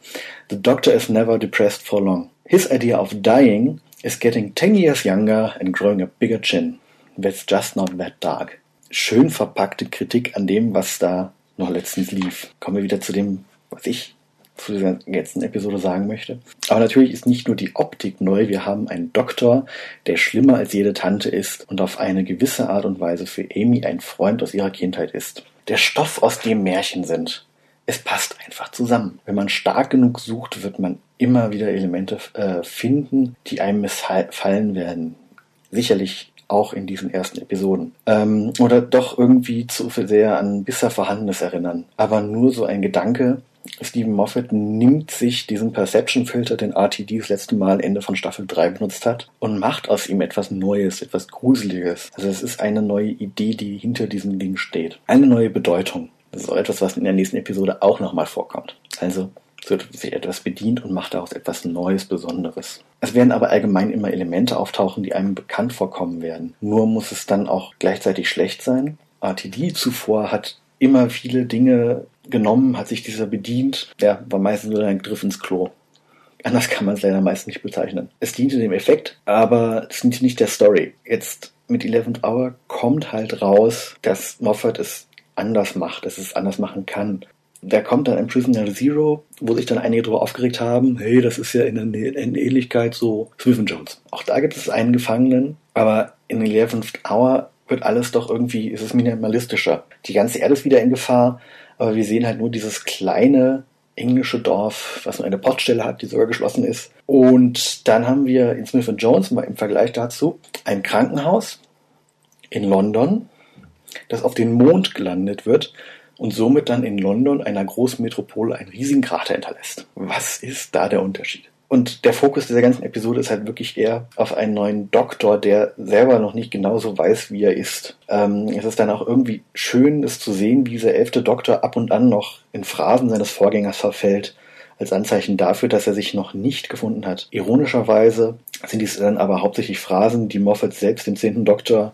The doctor is never depressed for long. His idea of dying is getting 10 years younger and growing a bigger chin. That's just not that dark. Schön verpackte Kritik an dem, was da noch letztens lief. Kommen wir wieder zu dem, was ich zu dieser letzten Episode sagen möchte. Aber natürlich ist nicht nur die Optik neu, wir haben einen Doktor, der schlimmer als jede Tante ist und auf eine gewisse Art und Weise für Amy ein Freund aus ihrer Kindheit ist. Der Stoff, aus dem Märchen sind. Es passt einfach zusammen. Wenn man stark genug sucht, wird man immer wieder Elemente äh, finden, die einem missfallen werden. Sicherlich auch in diesen ersten Episoden. Ähm, oder doch irgendwie zu sehr an bisher Vorhandenes erinnern. Aber nur so ein Gedanke, Stephen Moffat nimmt sich diesen Perception-Filter, den RTD das letzte Mal Ende von Staffel 3 benutzt hat, und macht aus ihm etwas Neues, etwas Gruseliges. Also es ist eine neue Idee, die hinter diesem Ding steht. Eine neue Bedeutung. Das ist auch etwas, was in der nächsten Episode auch nochmal vorkommt. Also es wird sich etwas bedient und macht daraus etwas Neues, Besonderes. Es werden aber allgemein immer Elemente auftauchen, die einem bekannt vorkommen werden. Nur muss es dann auch gleichzeitig schlecht sein. RTD zuvor hat immer viele Dinge genommen, hat sich dieser bedient. Ja, war meistens nur ein Griff ins Klo. Anders kann man es leider meist nicht bezeichnen. Es diente dem Effekt, aber es diente nicht der Story. Jetzt mit 11th Hour kommt halt raus, dass Moffat es anders macht, dass es anders machen kann. Da kommt dann ein Prisoner Zero, wo sich dann einige darüber aufgeregt haben, hey, das ist ja in der Ähnlichkeit so Smith Jones. Auch da gibt es einen Gefangenen, aber in 11th Hour wird alles doch irgendwie, ist es minimalistischer. Die ganze Erde ist wieder in Gefahr, aber wir sehen halt nur dieses kleine englische Dorf, was nur eine Poststelle hat, die sogar geschlossen ist. Und dann haben wir in Smith Jones mal im Vergleich dazu ein Krankenhaus in London, das auf den Mond gelandet wird und somit dann in London, einer großen Metropole, einen riesigen Krater hinterlässt. Was ist da der Unterschied? Und der Fokus dieser ganzen Episode ist halt wirklich eher auf einen neuen Doktor, der selber noch nicht genauso weiß, wie er ist. Ähm, es ist dann auch irgendwie schön, es zu sehen, wie dieser elfte Doktor ab und an noch in Phrasen seines Vorgängers verfällt, als Anzeichen dafür, dass er sich noch nicht gefunden hat. Ironischerweise sind dies dann aber hauptsächlich Phrasen, die Moffat selbst dem zehnten Doktor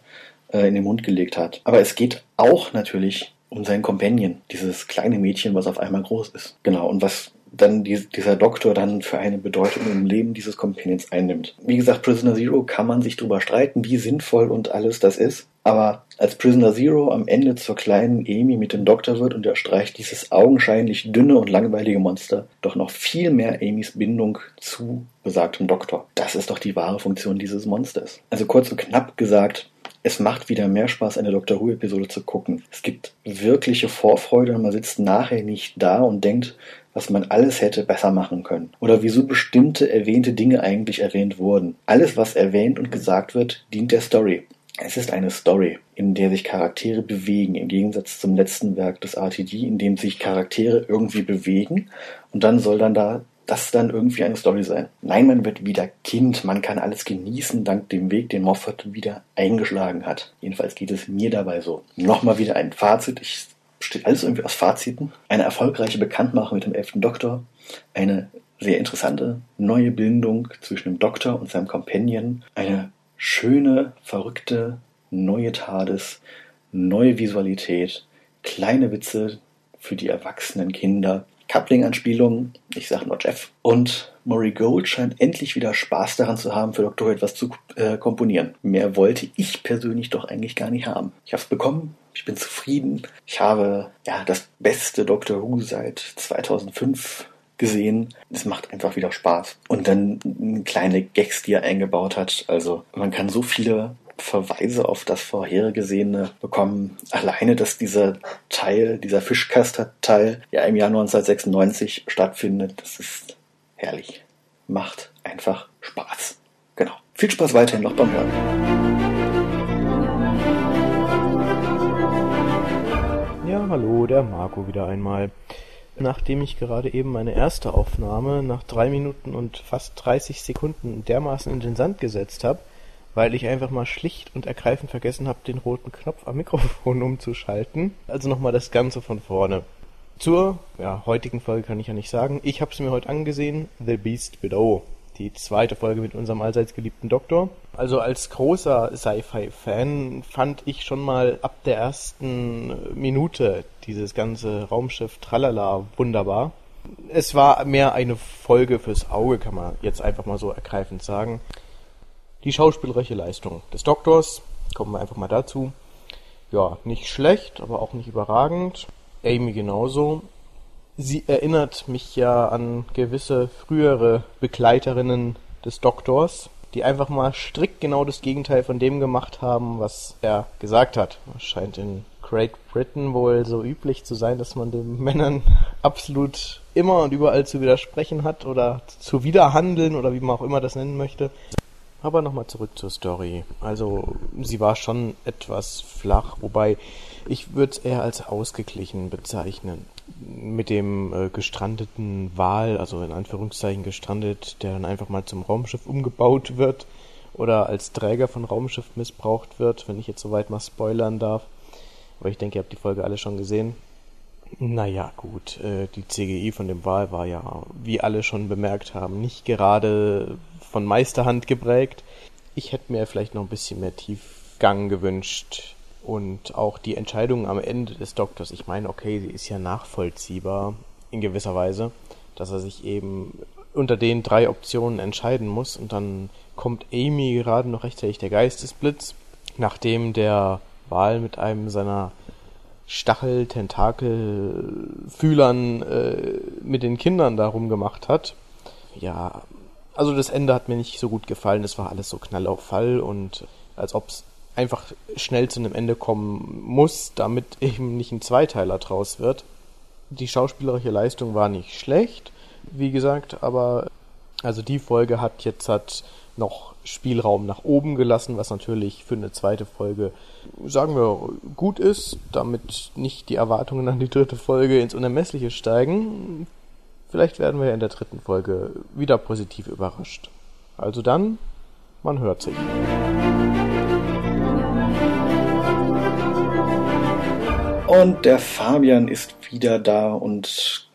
äh, in den Mund gelegt hat. Aber es geht auch natürlich um seinen Companion, dieses kleine Mädchen, was auf einmal groß ist. Genau, und was dann die, dieser Doktor dann für eine Bedeutung im Leben dieses Companions einnimmt. Wie gesagt, Prisoner Zero kann man sich drüber streiten, wie sinnvoll und alles das ist. Aber als Prisoner Zero am Ende zur kleinen Amy mit dem Doktor wird und er streicht dieses augenscheinlich dünne und langweilige Monster doch noch viel mehr Amys Bindung zu besagtem Doktor. Das ist doch die wahre Funktion dieses Monsters. Also kurz und knapp gesagt, es macht wieder mehr Spaß, eine Doctor Who-Episode zu gucken. Es gibt wirkliche Vorfreude und man sitzt nachher nicht da und denkt, was man alles hätte besser machen können. Oder wieso bestimmte erwähnte Dinge eigentlich erwähnt wurden. Alles, was erwähnt und gesagt wird, dient der Story. Es ist eine Story, in der sich Charaktere bewegen, im Gegensatz zum letzten Werk des RTD, in dem sich Charaktere irgendwie bewegen und dann soll dann da das dann irgendwie eine Story sein. Nein, man wird wieder Kind, man kann alles genießen dank dem Weg, den Moffat wieder eingeschlagen hat. Jedenfalls geht es mir dabei so. Nochmal wieder ein Fazit. Ich besteht alles irgendwie aus Faziten. Eine erfolgreiche Bekanntmachung mit dem elften Doktor, eine sehr interessante neue Bindung zwischen dem Doktor und seinem Companion, eine schöne, verrückte neue TARDIS, neue Visualität, kleine Witze für die erwachsenen Kinder, Coupling-Anspielungen, ich sage nur Jeff. Und Murray Gold scheint endlich wieder Spaß daran zu haben, für Dr. Who etwas zu äh, komponieren. Mehr wollte ich persönlich doch eigentlich gar nicht haben. Ich habe es bekommen, ich bin zufrieden. Ich habe ja das beste Doctor Who seit 2005 gesehen. Es macht einfach wieder Spaß. Und dann kleine Gags, die er eingebaut hat. Also man kann so viele Verweise auf das vorhergesehene bekommen. Alleine, dass dieser Teil, dieser Fischkaster-Teil ja im Jahr 1996 stattfindet, das ist herrlich. Macht einfach Spaß. Genau. Viel Spaß weiterhin noch beim Hören. Ja, hallo, der Marco wieder einmal. Nachdem ich gerade eben meine erste Aufnahme nach drei Minuten und fast 30 Sekunden dermaßen in den Sand gesetzt habe, weil ich einfach mal schlicht und ergreifend vergessen habe, den roten Knopf am Mikrofon umzuschalten. Also nochmal das Ganze von vorne. Zur ja, heutigen Folge kann ich ja nicht sagen. Ich habe es mir heute angesehen, The Beast Below. Die zweite Folge mit unserem allseits geliebten Doktor. Also als großer Sci-Fi-Fan fand ich schon mal ab der ersten Minute dieses ganze Raumschiff Tralala wunderbar. Es war mehr eine Folge fürs Auge, kann man jetzt einfach mal so ergreifend sagen. Die schauspielerische Leistung des Doktors, kommen wir einfach mal dazu. Ja, nicht schlecht, aber auch nicht überragend. Amy genauso. Sie erinnert mich ja an gewisse frühere Begleiterinnen des Doktors, die einfach mal strikt genau das Gegenteil von dem gemacht haben, was er gesagt hat. Es scheint in Great Britain wohl so üblich zu sein, dass man den Männern absolut immer und überall zu widersprechen hat oder zu widerhandeln oder wie man auch immer das nennen möchte. Aber nochmal zurück zur Story. Also sie war schon etwas flach, wobei ich würde es eher als ausgeglichen bezeichnen. Mit dem äh, gestrandeten Wal, also in Anführungszeichen gestrandet, der dann einfach mal zum Raumschiff umgebaut wird oder als Träger von Raumschiff missbraucht wird, wenn ich jetzt soweit mal spoilern darf. Aber ich denke, ihr habt die Folge alle schon gesehen. Naja, gut, äh, die CGI von dem Wal war ja, wie alle schon bemerkt haben, nicht gerade von Meisterhand geprägt. Ich hätte mir vielleicht noch ein bisschen mehr Tiefgang gewünscht und auch die Entscheidung am Ende des Doktors. Ich meine, okay, sie ist ja nachvollziehbar in gewisser Weise, dass er sich eben unter den drei Optionen entscheiden muss und dann kommt Amy gerade noch rechtzeitig der Geistesblitz, nachdem der Wal mit einem seiner Stachel, Tentakel, Fühlern äh, mit den Kindern darum gemacht hat. Ja, also das Ende hat mir nicht so gut gefallen. Es war alles so knall auf Fall und als ob es einfach schnell zu einem Ende kommen muss, damit eben nicht ein Zweiteiler draus wird. Die schauspielerische Leistung war nicht schlecht, wie gesagt, aber also die Folge hat jetzt hat noch Spielraum nach oben gelassen, was natürlich für eine zweite Folge, sagen wir, gut ist, damit nicht die Erwartungen an die dritte Folge ins Unermessliche steigen. Vielleicht werden wir in der dritten Folge wieder positiv überrascht. Also dann, man hört sich. Und der Fabian ist wieder da und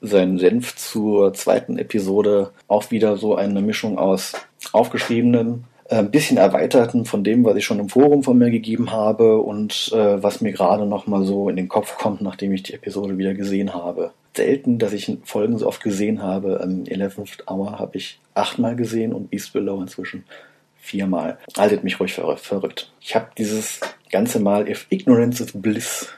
seinen Senf zur zweiten Episode. Auch wieder so eine Mischung aus aufgeschriebenem, ein äh, bisschen erweiterten von dem, was ich schon im Forum von mir gegeben habe und äh, was mir gerade noch mal so in den Kopf kommt, nachdem ich die Episode wieder gesehen habe selten, dass ich Folgen so oft gesehen habe. Ähm, 11th Hour habe ich achtmal gesehen und Beast Below inzwischen viermal. Haltet mich ruhig ver verrückt. Ich habe dieses ganze Mal If Ignorance is Bliss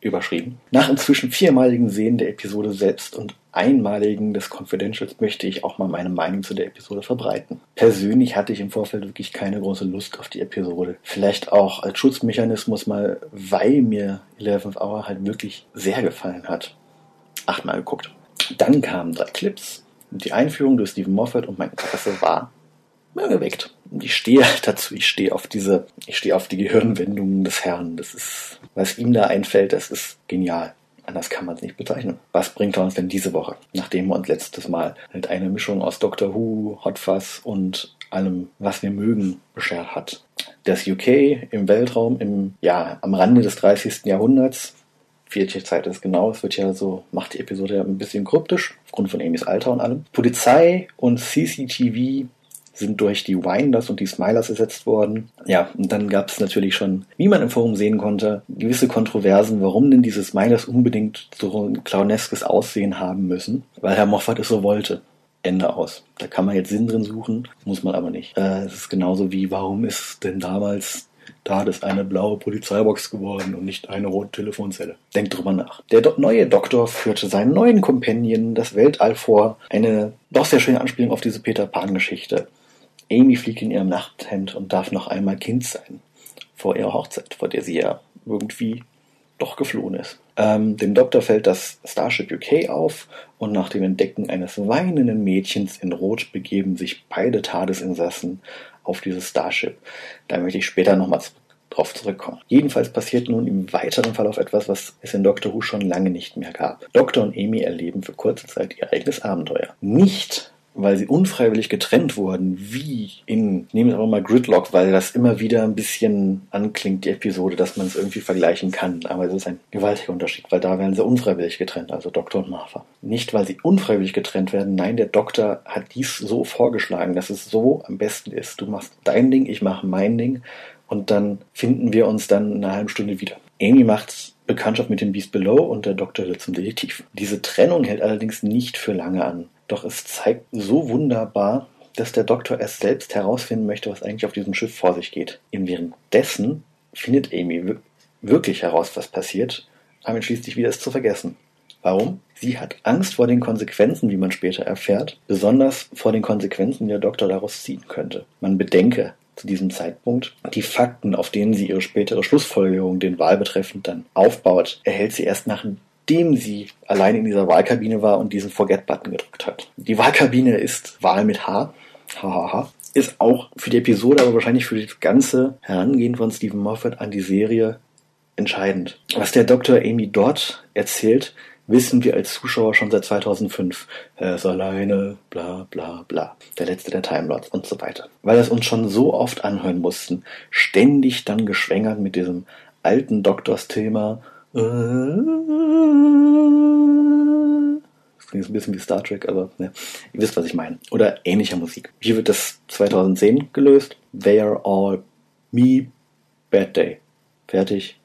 überschrieben. Nach inzwischen viermaligen Sehen der Episode selbst und einmaligen des Confidentials möchte ich auch mal meine Meinung zu der Episode verbreiten. Persönlich hatte ich im Vorfeld wirklich keine große Lust auf die Episode. Vielleicht auch als Schutzmechanismus mal, weil mir 11th Hour halt wirklich sehr gefallen hat achtmal geguckt. Dann kamen drei Clips, die Einführung durch Stephen Moffat und mein Interesse war geweckt. Und ich stehe dazu, ich stehe auf diese, ich stehe auf die Gehirnwendungen des Herrn. Das ist, was ihm da einfällt, das ist genial. Anders kann man es nicht bezeichnen. Was bringt er uns denn diese Woche? Nachdem wir uns letztes Mal halt eine Mischung aus Doctor Who, Hot Fuzz und allem, was wir mögen, beschert hat. Das UK im Weltraum im, ja, am Rande des 30. Jahrhunderts welche Zeit ist genau. Es wird ja so, macht die Episode ja ein bisschen kryptisch, aufgrund von Amy's Alter und allem. Polizei und CCTV sind durch die Winders und die Smilers ersetzt worden. Ja, und dann gab es natürlich schon, wie man im Forum sehen konnte, gewisse Kontroversen, warum denn diese Smilers unbedingt so ein clowneskes Aussehen haben müssen, weil Herr Moffat es so wollte. Ende aus. Da kann man jetzt Sinn drin suchen, muss man aber nicht. Äh, es ist genauso wie, warum ist denn damals Da ist eine blaue Polizeibox geworden und nicht eine rote Telefonzelle. Denkt drüber nach. Der do neue Doktor führte seinen neuen Companion das Weltall vor. Eine doch sehr schöne Anspielung auf diese Peter Pan-Geschichte. Amy fliegt in ihrem Nachthemd und darf noch einmal Kind sein. Vor ihrer Hochzeit, vor der sie ja irgendwie doch geflohen ist. Ähm, dem Doktor fällt das Starship UK auf und nach dem Entdecken eines weinenden Mädchens in Rot begeben sich beide Tadesinsassen auf dieses Starship. Da möchte ich später nochmal drauf zurückkommen. Jedenfalls passiert nun im weiteren Verlauf etwas, was es in Doctor Who schon lange nicht mehr gab. Doktor und Amy erleben für kurze Zeit ihr eigenes Abenteuer. Nicht weil sie unfreiwillig getrennt wurden, wie in, nehmen wir aber mal Gridlock, weil das immer wieder ein bisschen anklingt, die Episode, dass man es irgendwie vergleichen kann. Aber es ist ein gewaltiger Unterschied, weil da werden sie unfreiwillig getrennt, also Doktor und Martha. Nicht, weil sie unfreiwillig getrennt werden, nein, der Doktor hat dies so vorgeschlagen, dass es so am besten ist. Du machst dein Ding, ich mache mein Ding und dann finden wir uns dann in einer halben Stunde wieder. Amy macht Bekanntschaft mit dem Beast Below und der Doktor wird zum Detektiv. Diese Trennung hält allerdings nicht für lange an. Doch es zeigt so wunderbar, dass der Doktor erst selbst herausfinden möchte, was eigentlich auf diesem Schiff vor sich geht. Im währenddessen findet Amy wirklich heraus, was passiert, damit schließt sich wieder es zu vergessen. Warum? Sie hat Angst vor den Konsequenzen, wie man später erfährt, besonders vor den Konsequenzen, die der Doktor daraus ziehen könnte. Man bedenke zu diesem Zeitpunkt die Fakten, auf denen sie ihre spätere Schlussfolgerung, den Wahl betreffend, dann aufbaut, erhält sie erst nach nachdem sie allein in dieser Wahlkabine war und diesen Forget-Button gedrückt hat. Die Wahlkabine ist Wahl mit H. Hahaha. Ist auch für die Episode, aber wahrscheinlich für das ganze Herangehen von Stephen Moffat an die Serie entscheidend. Was der Dr. Amy dort erzählt, wissen wir als Zuschauer schon seit 2005. Er ist alleine, bla bla bla. Der letzte der Time Lords und so weiter. Weil es uns schon so oft anhören mussten, ständig dann geschwängert mit diesem alten Doktors-Thema das klingt ein bisschen wie Star Trek, aber ne, ihr wisst, was ich meine. Oder ähnlicher Musik. Hier wird das 2010 gelöst. They are all me, bad day. Fertig.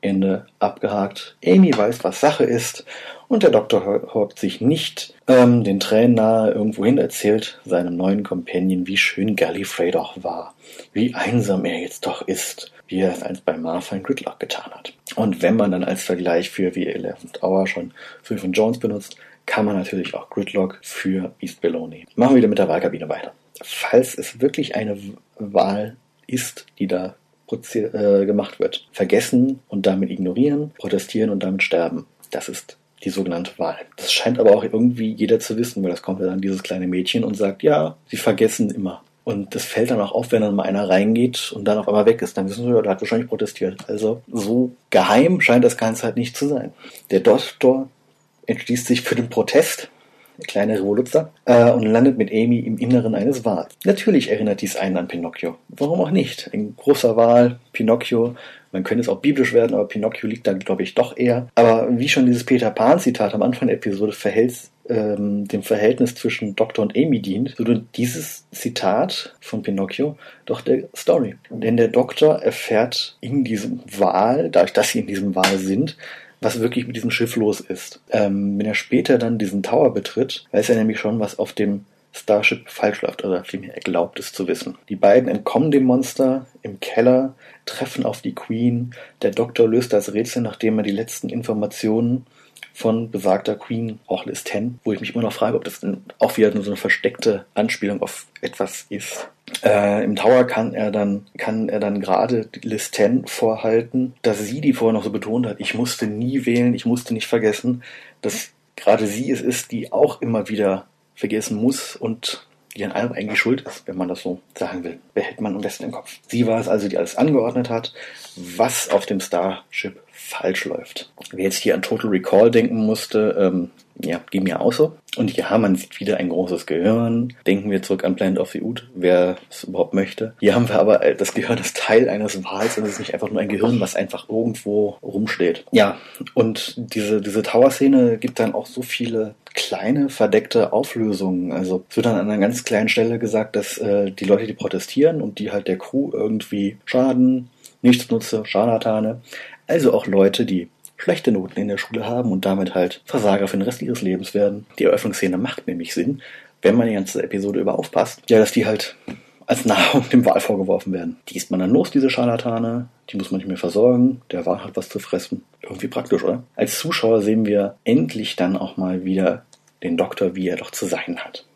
Ende abgehakt. Amy weiß, was Sache ist und der Doktor hockt sich nicht ähm, den Tränen nahe irgendwohin erzählt seinem neuen Companion, wie schön Gallifrey doch war, wie einsam er jetzt doch ist, wie er es einst bei Martha in Gridlock getan hat. Und wenn man dann als Vergleich für wie 11th Hour schon von Jones benutzt, kann man natürlich auch Gridlock für East Beloni. Machen wir wieder mit der Wahlkabine weiter. Falls es wirklich eine Wahl ist, die da äh, gemacht wird. Vergessen und damit ignorieren, protestieren und damit sterben. Das ist die sogenannte Wahl. Das scheint aber auch irgendwie jeder zu wissen, weil das kommt ja dann dieses kleine Mädchen und sagt, ja, sie vergessen immer. Und das fällt dann auch auf, wenn dann mal einer reingeht und dann auf einmal weg ist. Dann wissen ja, der hat wahrscheinlich protestiert. Also so geheim scheint das Ganze halt nicht zu sein. Der Doktor entschließt sich für den Protest kleine Revoluzzer, äh, und landet mit Amy im Inneren eines Wals. Natürlich erinnert dies einen an Pinocchio. Warum auch nicht? Ein großer Wal, Pinocchio, man könnte es auch biblisch werden, aber Pinocchio liegt da, glaube ich, doch eher. Aber wie schon dieses Peter Pan-Zitat am Anfang der Episode verhält ähm, dem Verhältnis zwischen Doktor und Amy dient, so dient dieses Zitat von Pinocchio doch der Story. Denn der Doktor erfährt in diesem Wal, dadurch, dass sie in diesem Wal sind, was wirklich mit diesem Schiff los ist. Ähm, wenn er später dann diesen Tower betritt, weiß er nämlich schon, was auf dem Starship falsch läuft, oder vielmehr er glaubt es zu wissen. Die beiden entkommen dem Monster im Keller, treffen auf die Queen. Der Doktor löst das Rätsel, nachdem er die letzten Informationen von besagter Queen auch Liz 10, wo ich mich immer noch frage, ob das auch wieder nur so eine versteckte Anspielung auf etwas ist. Äh, Im Tower kann er dann, kann er dann gerade Liz 10 vorhalten, dass sie, die vorher noch so betont hat, ich musste nie wählen, ich musste nicht vergessen, dass gerade sie es ist, die auch immer wieder vergessen muss und die an allem eigentlich schuld ist, wenn man das so sagen will, behält man am besten im Kopf. Sie war es also, die alles angeordnet hat, was auf dem Starship falsch läuft. Wer jetzt hier an Total Recall denken musste, ähm, ja, ging mir auch so. Und ja, man sieht wieder ein großes Gehirn. Denken wir zurück an Planet of the Ood, wer es überhaupt möchte. Hier haben wir aber, das Gehirn ist Teil eines Wals und es ist nicht einfach nur ein Gehirn, was einfach irgendwo rumsteht. Ja, und diese, diese Tower-Szene gibt dann auch so viele kleine verdeckte Auflösungen. Also es wird dann an einer ganz kleinen Stelle gesagt, dass äh, die Leute, die protestieren und die halt der Crew irgendwie schaden, Nichtsnutze, Scharlatane, also auch Leute, die schlechte Noten in der Schule haben und damit halt Versager für den Rest ihres Lebens werden. Die Eröffnungsszene macht nämlich Sinn, wenn man die ganze Episode über aufpasst. Ja, dass die halt als Nahrung dem Wal vorgeworfen werden. Die isst man dann los, diese Scharlatane. Die muss man nicht mehr versorgen. Der Wal hat was zu fressen. Irgendwie praktisch, oder? Als Zuschauer sehen wir endlich dann auch mal wieder den Doktor, wie er doch zu sein hat.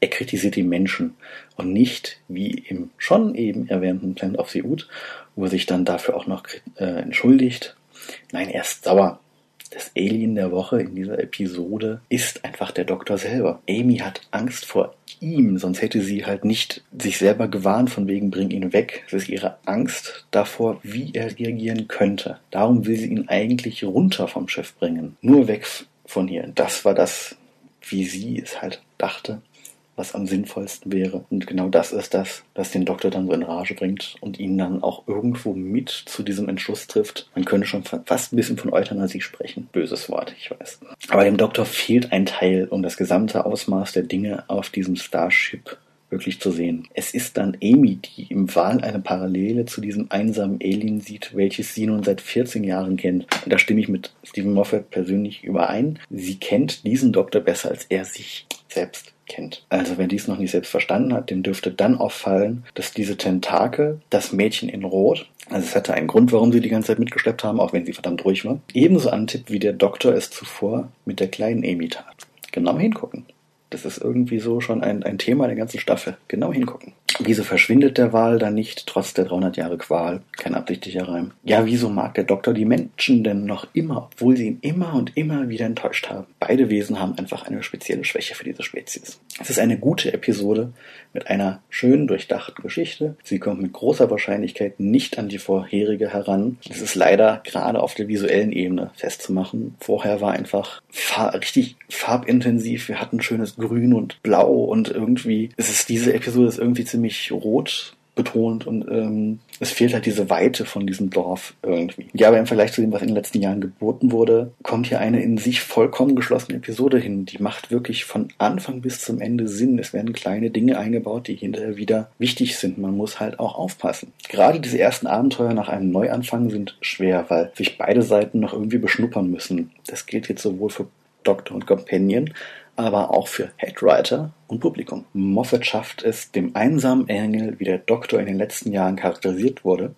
Er kritisiert die Menschen und nicht wie im schon eben erwähnten Planet of the Ood, wo er sich dann dafür auch noch äh, entschuldigt. Nein, er ist sauer. Das Alien der Woche in dieser Episode ist einfach der Doktor selber. Amy hat Angst vor ihm, sonst hätte sie halt nicht sich selber gewarnt von wegen bring ihn weg. Es ist ihre Angst davor, wie er reagieren könnte. Darum will sie ihn eigentlich runter vom Schiff bringen. Nur weg von hier. Das war das, wie sie es halt dachte was am sinnvollsten wäre. Und genau das ist das, was den Doktor dann so in Rage bringt und ihn dann auch irgendwo mit zu diesem Entschluss trifft. Man könnte schon fast ein bisschen von Euthanasie sprechen. Böses Wort, ich weiß. Aber dem Doktor fehlt ein Teil, um das gesamte Ausmaß der Dinge auf diesem Starship wirklich zu sehen. Es ist dann Amy, die im Wahl eine Parallele zu diesem einsamen Alien sieht, welches sie nun seit 14 Jahren kennt. Und da stimme ich mit Stephen Moffat persönlich überein. Sie kennt diesen Doktor besser als er sich selbst kennt. Also wer dies noch nicht selbst verstanden hat, dem dürfte dann auffallen, dass diese Tentakel das Mädchen in Rot, also es hatte einen Grund, warum sie die ganze Zeit mitgeschleppt haben, auch wenn sie verdammt ruhig war, ebenso antippt, wie der Doktor es zuvor mit der kleinen Amy tat. Genau hingucken. Das ist irgendwie so schon ein, ein Thema der ganzen Staffel. Genau hingucken. Wieso verschwindet der Wal dann nicht, trotz der 300 Jahre Qual? Kein absichtlicher Reim. Ja, wieso mag der Doktor die Menschen denn noch immer, obwohl sie ihn immer und immer wieder enttäuscht haben? Beide Wesen haben einfach eine spezielle Schwäche für diese Spezies. Es ist eine gute Episode mit einer schön durchdachten Geschichte. Sie kommt mit großer Wahrscheinlichkeit nicht an die vorherige heran. Es ist leider gerade auf der visuellen Ebene festzumachen. Vorher war einfach far richtig farbintensiv. Wir hatten schönes Grün und Blau und irgendwie ist es diese Episode ist irgendwie ziemlich rot betont und ähm, es fehlt halt diese Weite von diesem Dorf irgendwie. Ja, aber im Vergleich zu dem, was in den letzten Jahren geboten wurde, kommt hier eine in sich vollkommen geschlossene Episode hin. Die macht wirklich von Anfang bis zum Ende Sinn. Es werden kleine Dinge eingebaut, die hinterher wieder wichtig sind. Man muss halt auch aufpassen. Gerade diese ersten Abenteuer nach einem Neuanfang sind schwer, weil sich beide Seiten noch irgendwie beschnuppern müssen. Das gilt jetzt sowohl für Doktor und Companion, aber auch für Headwriter und Publikum. Moffat schafft es, dem einsamen Engel, wie der Doktor in den letzten Jahren charakterisiert wurde,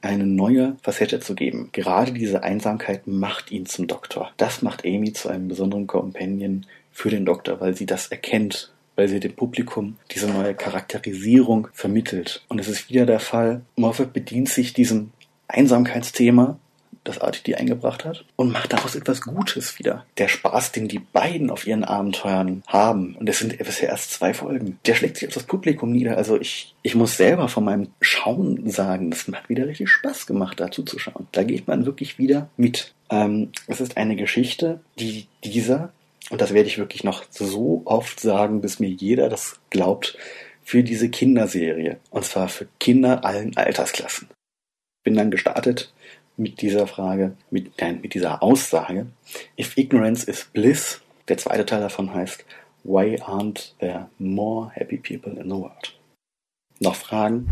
eine neue Facette zu geben. Gerade diese Einsamkeit macht ihn zum Doktor. Das macht Amy zu einem besonderen Companion für den Doktor, weil sie das erkennt, weil sie dem Publikum diese neue Charakterisierung vermittelt. Und es ist wieder der Fall, Moffat bedient sich diesem Einsamkeitsthema das RTD eingebracht hat und macht daraus etwas Gutes wieder. Der Spaß, den die beiden auf ihren Abenteuern haben, und es sind bisher erst zwei Folgen, der schlägt sich auf das Publikum nieder. Also ich, ich muss selber von meinem Schauen sagen, das hat wieder richtig Spaß gemacht, dazu zu schauen. Da geht man wirklich wieder mit. Ähm, es ist eine Geschichte, die dieser, und das werde ich wirklich noch so oft sagen, bis mir jeder das glaubt, für diese Kinderserie. Und zwar für Kinder allen Altersklassen. Bin dann gestartet mit dieser Frage, mit, nein, mit dieser Aussage. If ignorance is bliss, der zweite Teil davon heißt, why aren't there more happy people in the world? Noch Fragen?